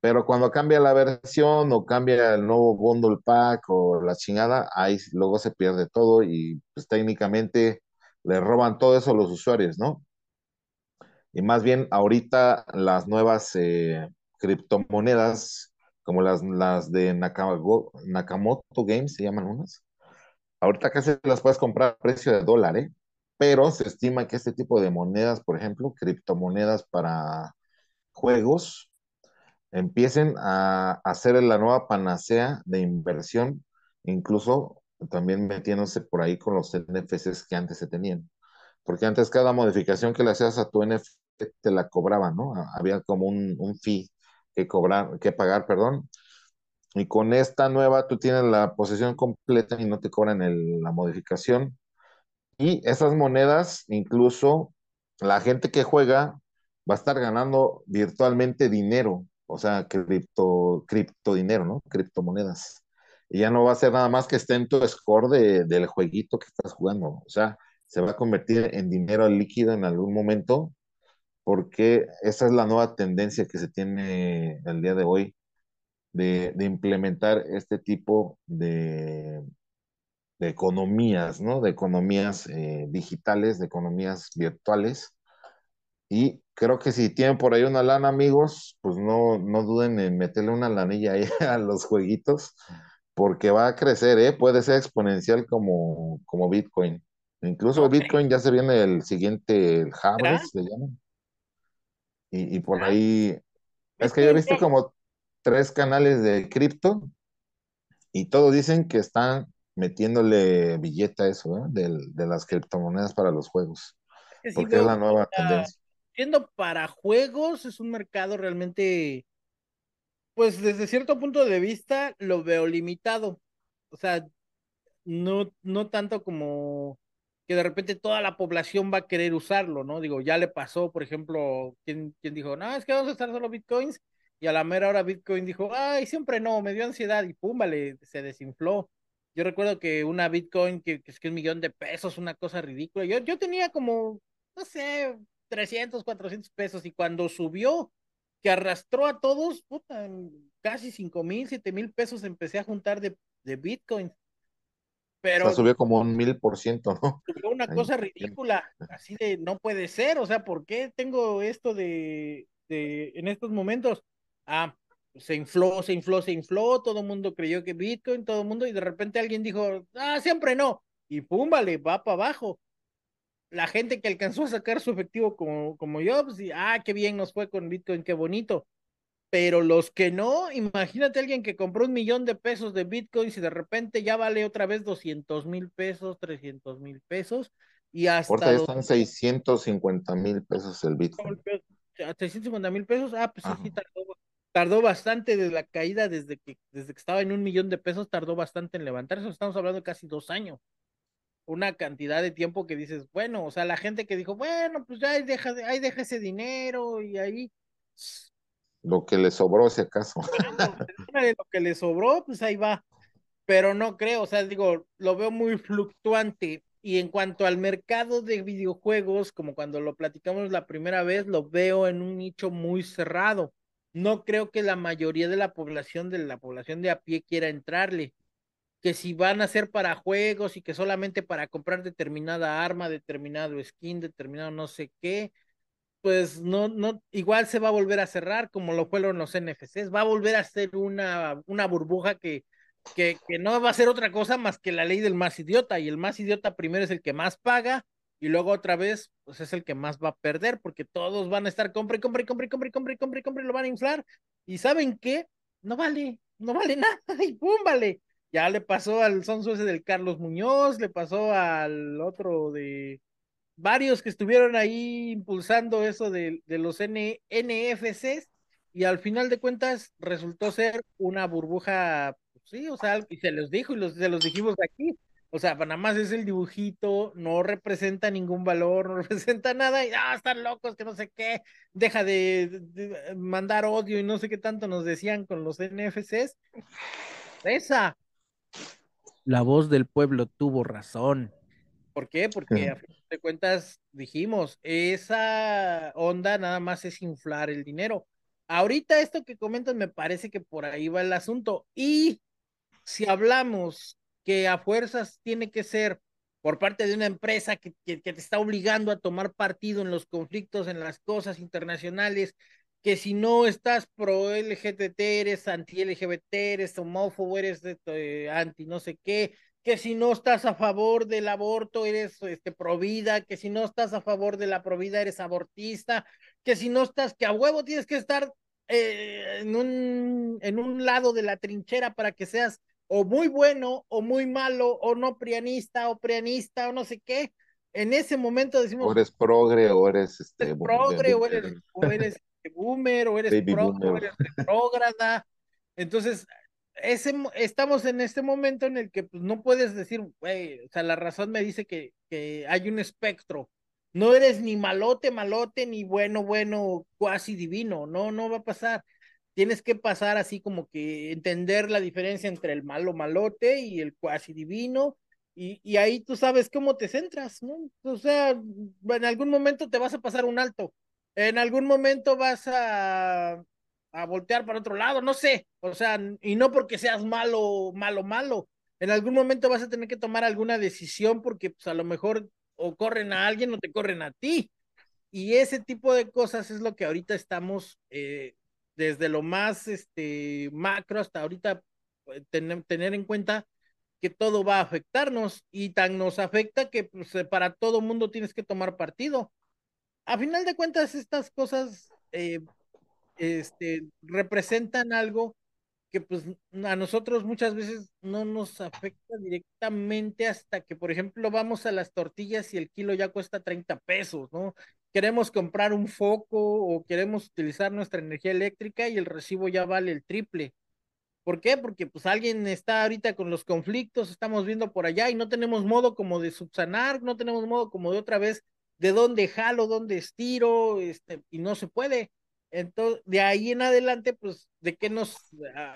pero cuando cambia la versión o cambia el nuevo bundle pack o la chingada, ahí luego se pierde todo y pues técnicamente le roban todo eso a los usuarios, ¿no? Y más bien ahorita las nuevas eh, criptomonedas, como las, las de Nakamoto Games, se llaman unas, ahorita casi las puedes comprar a precio de dólar, ¿eh? Pero se estima que este tipo de monedas, por ejemplo, criptomonedas para juegos, empiecen a, ser la nueva panacea de inversión, incluso también metiéndose por ahí con los NFCs que antes se tenían porque antes cada modificación que le hacías a tu NFT te la cobraban, ¿no? Había como un, un fee que cobrar, que pagar, perdón. Y con esta nueva tú tienes la posesión completa y no te cobran el- la modificación. Y esas monedas, incluso la gente que juega va a estar ganando virtualmente dinero, o sea, cripto, cripto dinero, ¿no? Criptomonedas. Y ya no va a ser nada más que esté en tu score de- del jueguito que estás jugando. O sea, se va a convertir en dinero líquido en algún momento, porque esa es la nueva tendencia que se tiene el día de hoy de, implementar este tipo de, de economías, ¿no? De economías eh, digitales, de economías virtuales. Y creo que si tienen por ahí una lana, amigos, pues no, no duden en meterle una lanilla ahí a los jueguitos, porque va a crecer, ¿eh? Puede ser exponencial como, como Bitcoin. Incluso Bitcoin ya se viene el siguiente, el. Harvest, le llaman. Y, y por ahí, es que yo he visto como tres canales de cripto y todos dicen que están metiéndole billete a eso, ¿eh? De las criptomonedas para los juegos, es que sí porque es la nueva tendencia. siendo para juegos, es un mercado realmente, pues desde cierto punto de vista, lo veo limitado. O sea, no, no tanto como que de repente toda la población va a querer usarlo, ¿no? Digo, ya le pasó, por ejemplo, quien, dijo, no, es que vamos a estar solo bitcoins, y a la mera hora Bitcoin dijo, ay, siempre no, me dio ansiedad, y pum, vale, se desinfló. Yo recuerdo que una Bitcoin que, que es que un millón de pesos, una cosa ridícula, yo, yo tenía como, no sé, 300, 400 pesos, y cuando subió, que arrastró a todos, puta, casi cinco mil, siete mil pesos empecé a juntar de, de O sea, pero subió como un mil por ciento, ¿no? subió una Ahí. cosa ridícula, así de no puede ser, o sea, ¿por qué tengo esto de, de en estos momentos? Ah, se infló, se infló, se infló, todo el mundo creyó que Bitcoin, todo el mundo, y de repente alguien dijo, ah, siempre no, y pum, vale, va para abajo. La gente que alcanzó a sacar su efectivo como, como yo, pues, y, ah, qué bien nos fue con Bitcoin, qué bonito. Pero los que no, imagínate alguien que compró un millón de pesos de bitcoins y de repente ya vale otra vez doscientos mil pesos, trescientos mil pesos y Ahorita hasta dos están 650 mil pesos el Bitcoin. trescientos cincuenta mil pesos. Ah, pues sí, Ajá. sí, tardó, tardó bastante de la caída desde que, desde que estaba en un millón de pesos, tardó bastante en levantarse. Estamos hablando de casi dos años. Una cantidad de tiempo que dices, bueno, o sea, la gente que dijo, bueno, pues ya ahí deja, ahí deja ese dinero y ahí Lo que le sobró, si acaso. De lo que le sobró, pues ahí va. Pero no creo, o sea, digo, lo veo muy fluctuante. Y en cuanto al mercado de videojuegos, como cuando lo platicamos la primera vez, lo veo en un nicho muy cerrado. No creo que la mayoría de la población, de la población de a pie quiera entrarle. Que si van a ser para juegos y que solamente para comprar determinada arma, determinado skin, determinado no sé qué, pues no, no, igual se va a volver a cerrar como lo fueron los NFCs, va a volver a ser una, una burbuja que, que, que no va a ser otra cosa más que la ley del más idiota, y el más idiota primero es el que más paga, y luego otra vez, pues es el que más va a perder, porque todos van a estar compre, compre, compre, compre, compre, compre, compre, lo van a inflar, y ¿saben qué? No vale, no vale nada, y pum, vale. Ya le pasó al sonso ese del Carlos Muñoz, le pasó al otro de varios que estuvieron ahí impulsando eso de, los N, NFCs, y al final de cuentas resultó ser una burbuja, pues sí, o sea, y se los dijo y los, se los dijimos aquí, o sea, nada más es el dibujito, no representa ningún valor, no representa nada, y ah, están locos, que no sé qué, deja de, de, mandar odio y no sé qué tanto nos decían con los NFCs. Esa. La voz del pueblo tuvo razón. ¿Por qué? Porque a fin de cuentas dijimos, esa onda nada más es inflar el dinero. Ahorita esto que comentas me parece que por ahí va el asunto. Y si hablamos que a fuerzas tiene que ser por parte de una empresa que, que, que, te está obligando a tomar partido en los conflictos, en las cosas internacionales, que si no estás pro LGBT, eres anti LGBT, eres homófobo, eres eh, anti no sé qué, que si no estás a favor del aborto, eres este, pro vida, que si no estás a favor de la pro vida, eres abortista, que si no estás, que a huevo tienes que estar eh, en, un, en un lado de la trinchera para que seas o muy bueno o muy malo o no prianista o prianista o no sé qué. En ese momento decimos... O eres progre o eres... Este, eres progre o eres, o eres boomer o eres pro boomer. o eres retrógrada. Entonces, ese, estamos en este momento en el que pues, no puedes decir, güey, o sea, la razón me dice que, que hay un espectro. No eres ni malote, malote, ni bueno, bueno, cuasi divino. No, no va a pasar tienes que pasar así como que entender la diferencia entre el malo malote y el cuasi divino, y, y, ahí tú sabes cómo te centras, ¿no? O sea, en algún momento te vas a pasar un alto, en algún momento vas a, a voltear para otro lado, no sé, o sea, y no porque seas malo, malo, malo, en algún momento vas a tener que tomar alguna decisión porque pues a lo mejor o corren a alguien o te corren a ti. Y ese tipo de cosas es lo que ahorita estamos eh, desde lo más este, macro hasta ahorita, eh, tener, tener en cuenta que todo va a afectarnos y tan nos afecta que pues, eh, para todo mundo tienes que tomar partido. A final de cuentas, estas cosas eh, este, representan algo que pues a nosotros muchas veces no nos afecta directamente hasta que, por ejemplo, vamos a las tortillas y el kilo ya cuesta 30 pesos, ¿no? Queremos comprar un foco o queremos utilizar nuestra energía eléctrica y el recibo ya vale el triple. ¿Por qué? Porque pues alguien está ahorita con los conflictos, estamos viendo por allá y no tenemos modo como de subsanar, no tenemos modo como de otra vez de dónde jalo, dónde estiro, este, y no se puede. Entonces, de ahí en adelante, pues, ¿de qué nos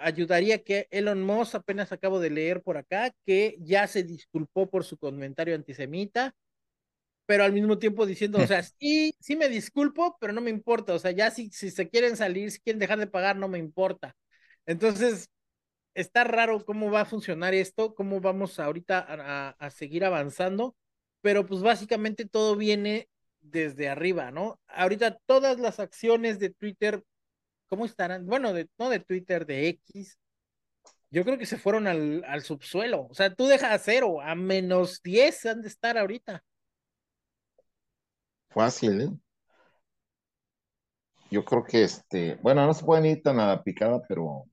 ayudaría que Elon Musk, apenas acabo de leer por acá, que ya se disculpó por su comentario antisemita, pero al mismo tiempo diciendo, o sea, sí, sí me disculpo, pero no me importa, o sea, ya si, si se quieren salir, si quieren dejar de pagar, no me importa. Entonces, está raro cómo va a funcionar esto, cómo vamos ahorita a, a, a seguir avanzando, pero pues básicamente todo viene desde arriba, ¿no? Ahorita todas las acciones de Twitter, ¿cómo estarán? Bueno, de, no de Twitter, de X, yo creo que se fueron al, al subsuelo. O sea, tú dejas a cero, a menos 10 han de estar ahorita. Fácil, ¿eh? Yo creo que este, bueno, no se pueden ir tan a la picada, pero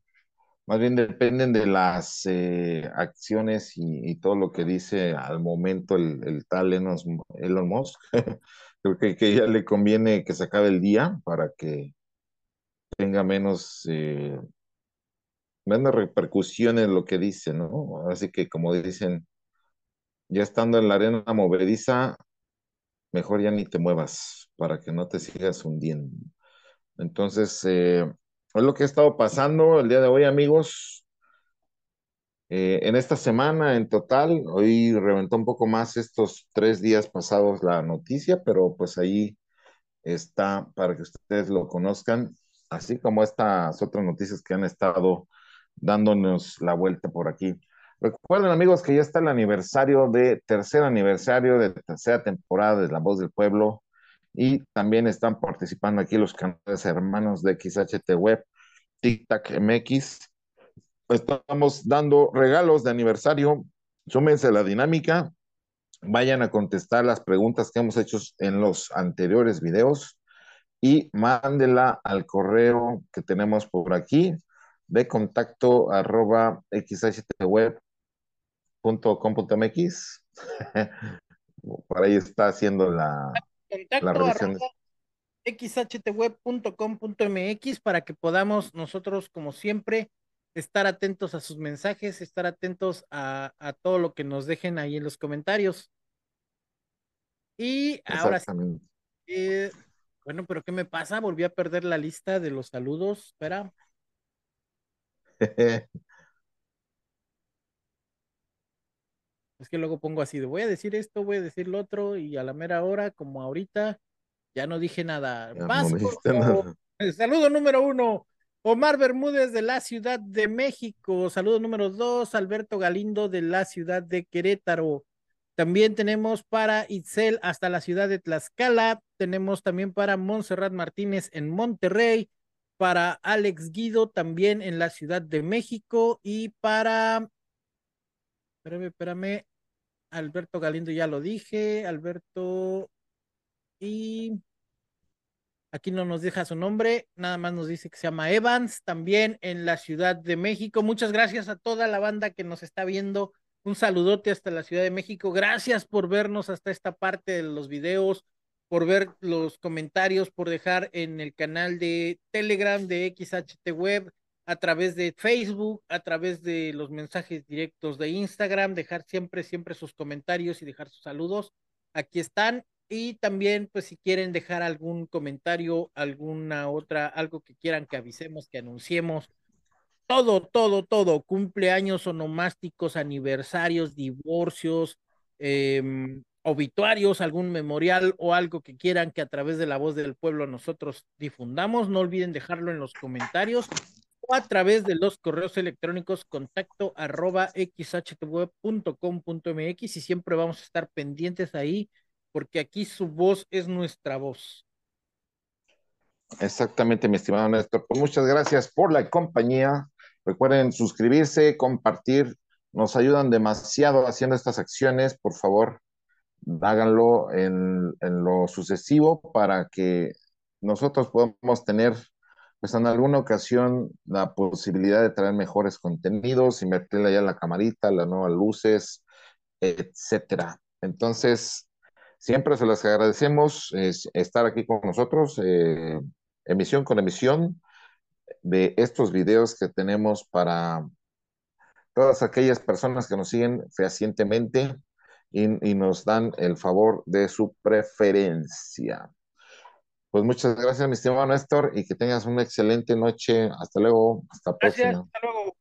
más bien dependen de las eh, acciones y, todo lo que dice al momento el, el tal Elon, Elon Musk. creo que, que, ya le conviene que se acabe el día para que tenga menos, eh, menos repercusiones lo que dice, ¿no? Así que como dicen, ya estando en la arena movediza, mejor ya ni te muevas para que no te sigas hundiendo. Entonces, eh, es lo que ha estado pasando el día de hoy, amigos. Eh, en esta semana en total, hoy reventó un poco más estos tres días pasados la noticia, pero pues ahí está para que ustedes lo conozcan, así como estas otras noticias que han estado dándonos la vuelta por aquí. Recuerden amigos que ya está el aniversario de, tercer aniversario de tercera temporada de La Voz del Pueblo y también están participando aquí los canales hermanos de XHT Web, TikTok MX. Estamos dando regalos de aniversario. Súmense a la dinámica. Vayan a contestar las preguntas que hemos hecho en los anteriores videos y mándela al correo que tenemos por aquí de contacto arroba xhtweb.com.mx. por ahí está haciendo la, la revisión. xhtweb.com.mx para que podamos nosotros, como siempre, estar atentos a sus mensajes, estar atentos a, a todo lo que nos dejen ahí en los comentarios. Y ahora sí, eh, bueno, pero ¿qué me pasa? Volví a perder la lista de los saludos. Espera. Es que luego pongo así de voy a decir esto, voy a decir lo otro, y a la mera hora, como ahorita, ya no dije nada. Saludo número uno, Omar Bermúdez de la Ciudad de México. Saludo número dos, Alberto Galindo de la Ciudad de Querétaro. También tenemos para Itzel hasta la ciudad de Tlaxcala. Tenemos también para Montserrat Martínez en Monterrey. Para Alex Guido también en la Ciudad de México. Y para. Espérame, espérame. Alberto Galindo ya lo dije. Alberto. Y. Aquí no nos deja su nombre, nada más nos dice que se llama Evans, también en la Ciudad de México. Muchas gracias a toda la banda que nos está viendo un saludote hasta la Ciudad de México. Gracias por vernos hasta esta parte de los videos, por ver los comentarios, por dejar en el canal de Telegram de XHT Web, a través de Facebook, a través de los mensajes directos de Instagram, dejar siempre, siempre sus comentarios y dejar sus saludos. Aquí están. Y también, pues, si quieren dejar algún comentario, alguna otra, algo que quieran que avisemos, que anunciemos, todo, todo, todo, cumpleaños onomásticos, aniversarios, divorcios, em, obituarios, algún memorial o algo que quieran que a través de la voz del pueblo nosotros difundamos. No olviden dejarlo en los comentarios o a través de los correos electrónicos contacto arroba xhtweb.com.mx y siempre vamos a estar pendientes ahí porque aquí su voz es nuestra voz. Exactamente, mi estimado Néstor. Pues muchas gracias por la compañía. Recuerden suscribirse, compartir, nos ayudan demasiado haciendo estas acciones. Por favor, háganlo en, lo sucesivo para que nosotros podamos tener, pues en alguna ocasión, la posibilidad de traer mejores contenidos, invertirle ya la camarita, las nuevas luces, etcétera. Entonces, siempre se les agradecemos estar aquí con nosotros, eh, emisión con emisión de estos videos que tenemos para todas aquellas personas que nos siguen fehacientemente y, nos dan el favor de su preferencia. Pues muchas gracias, mi estimado Néstor, y que tengas una excelente noche. Hasta luego. Hasta la próxima. Hasta luego.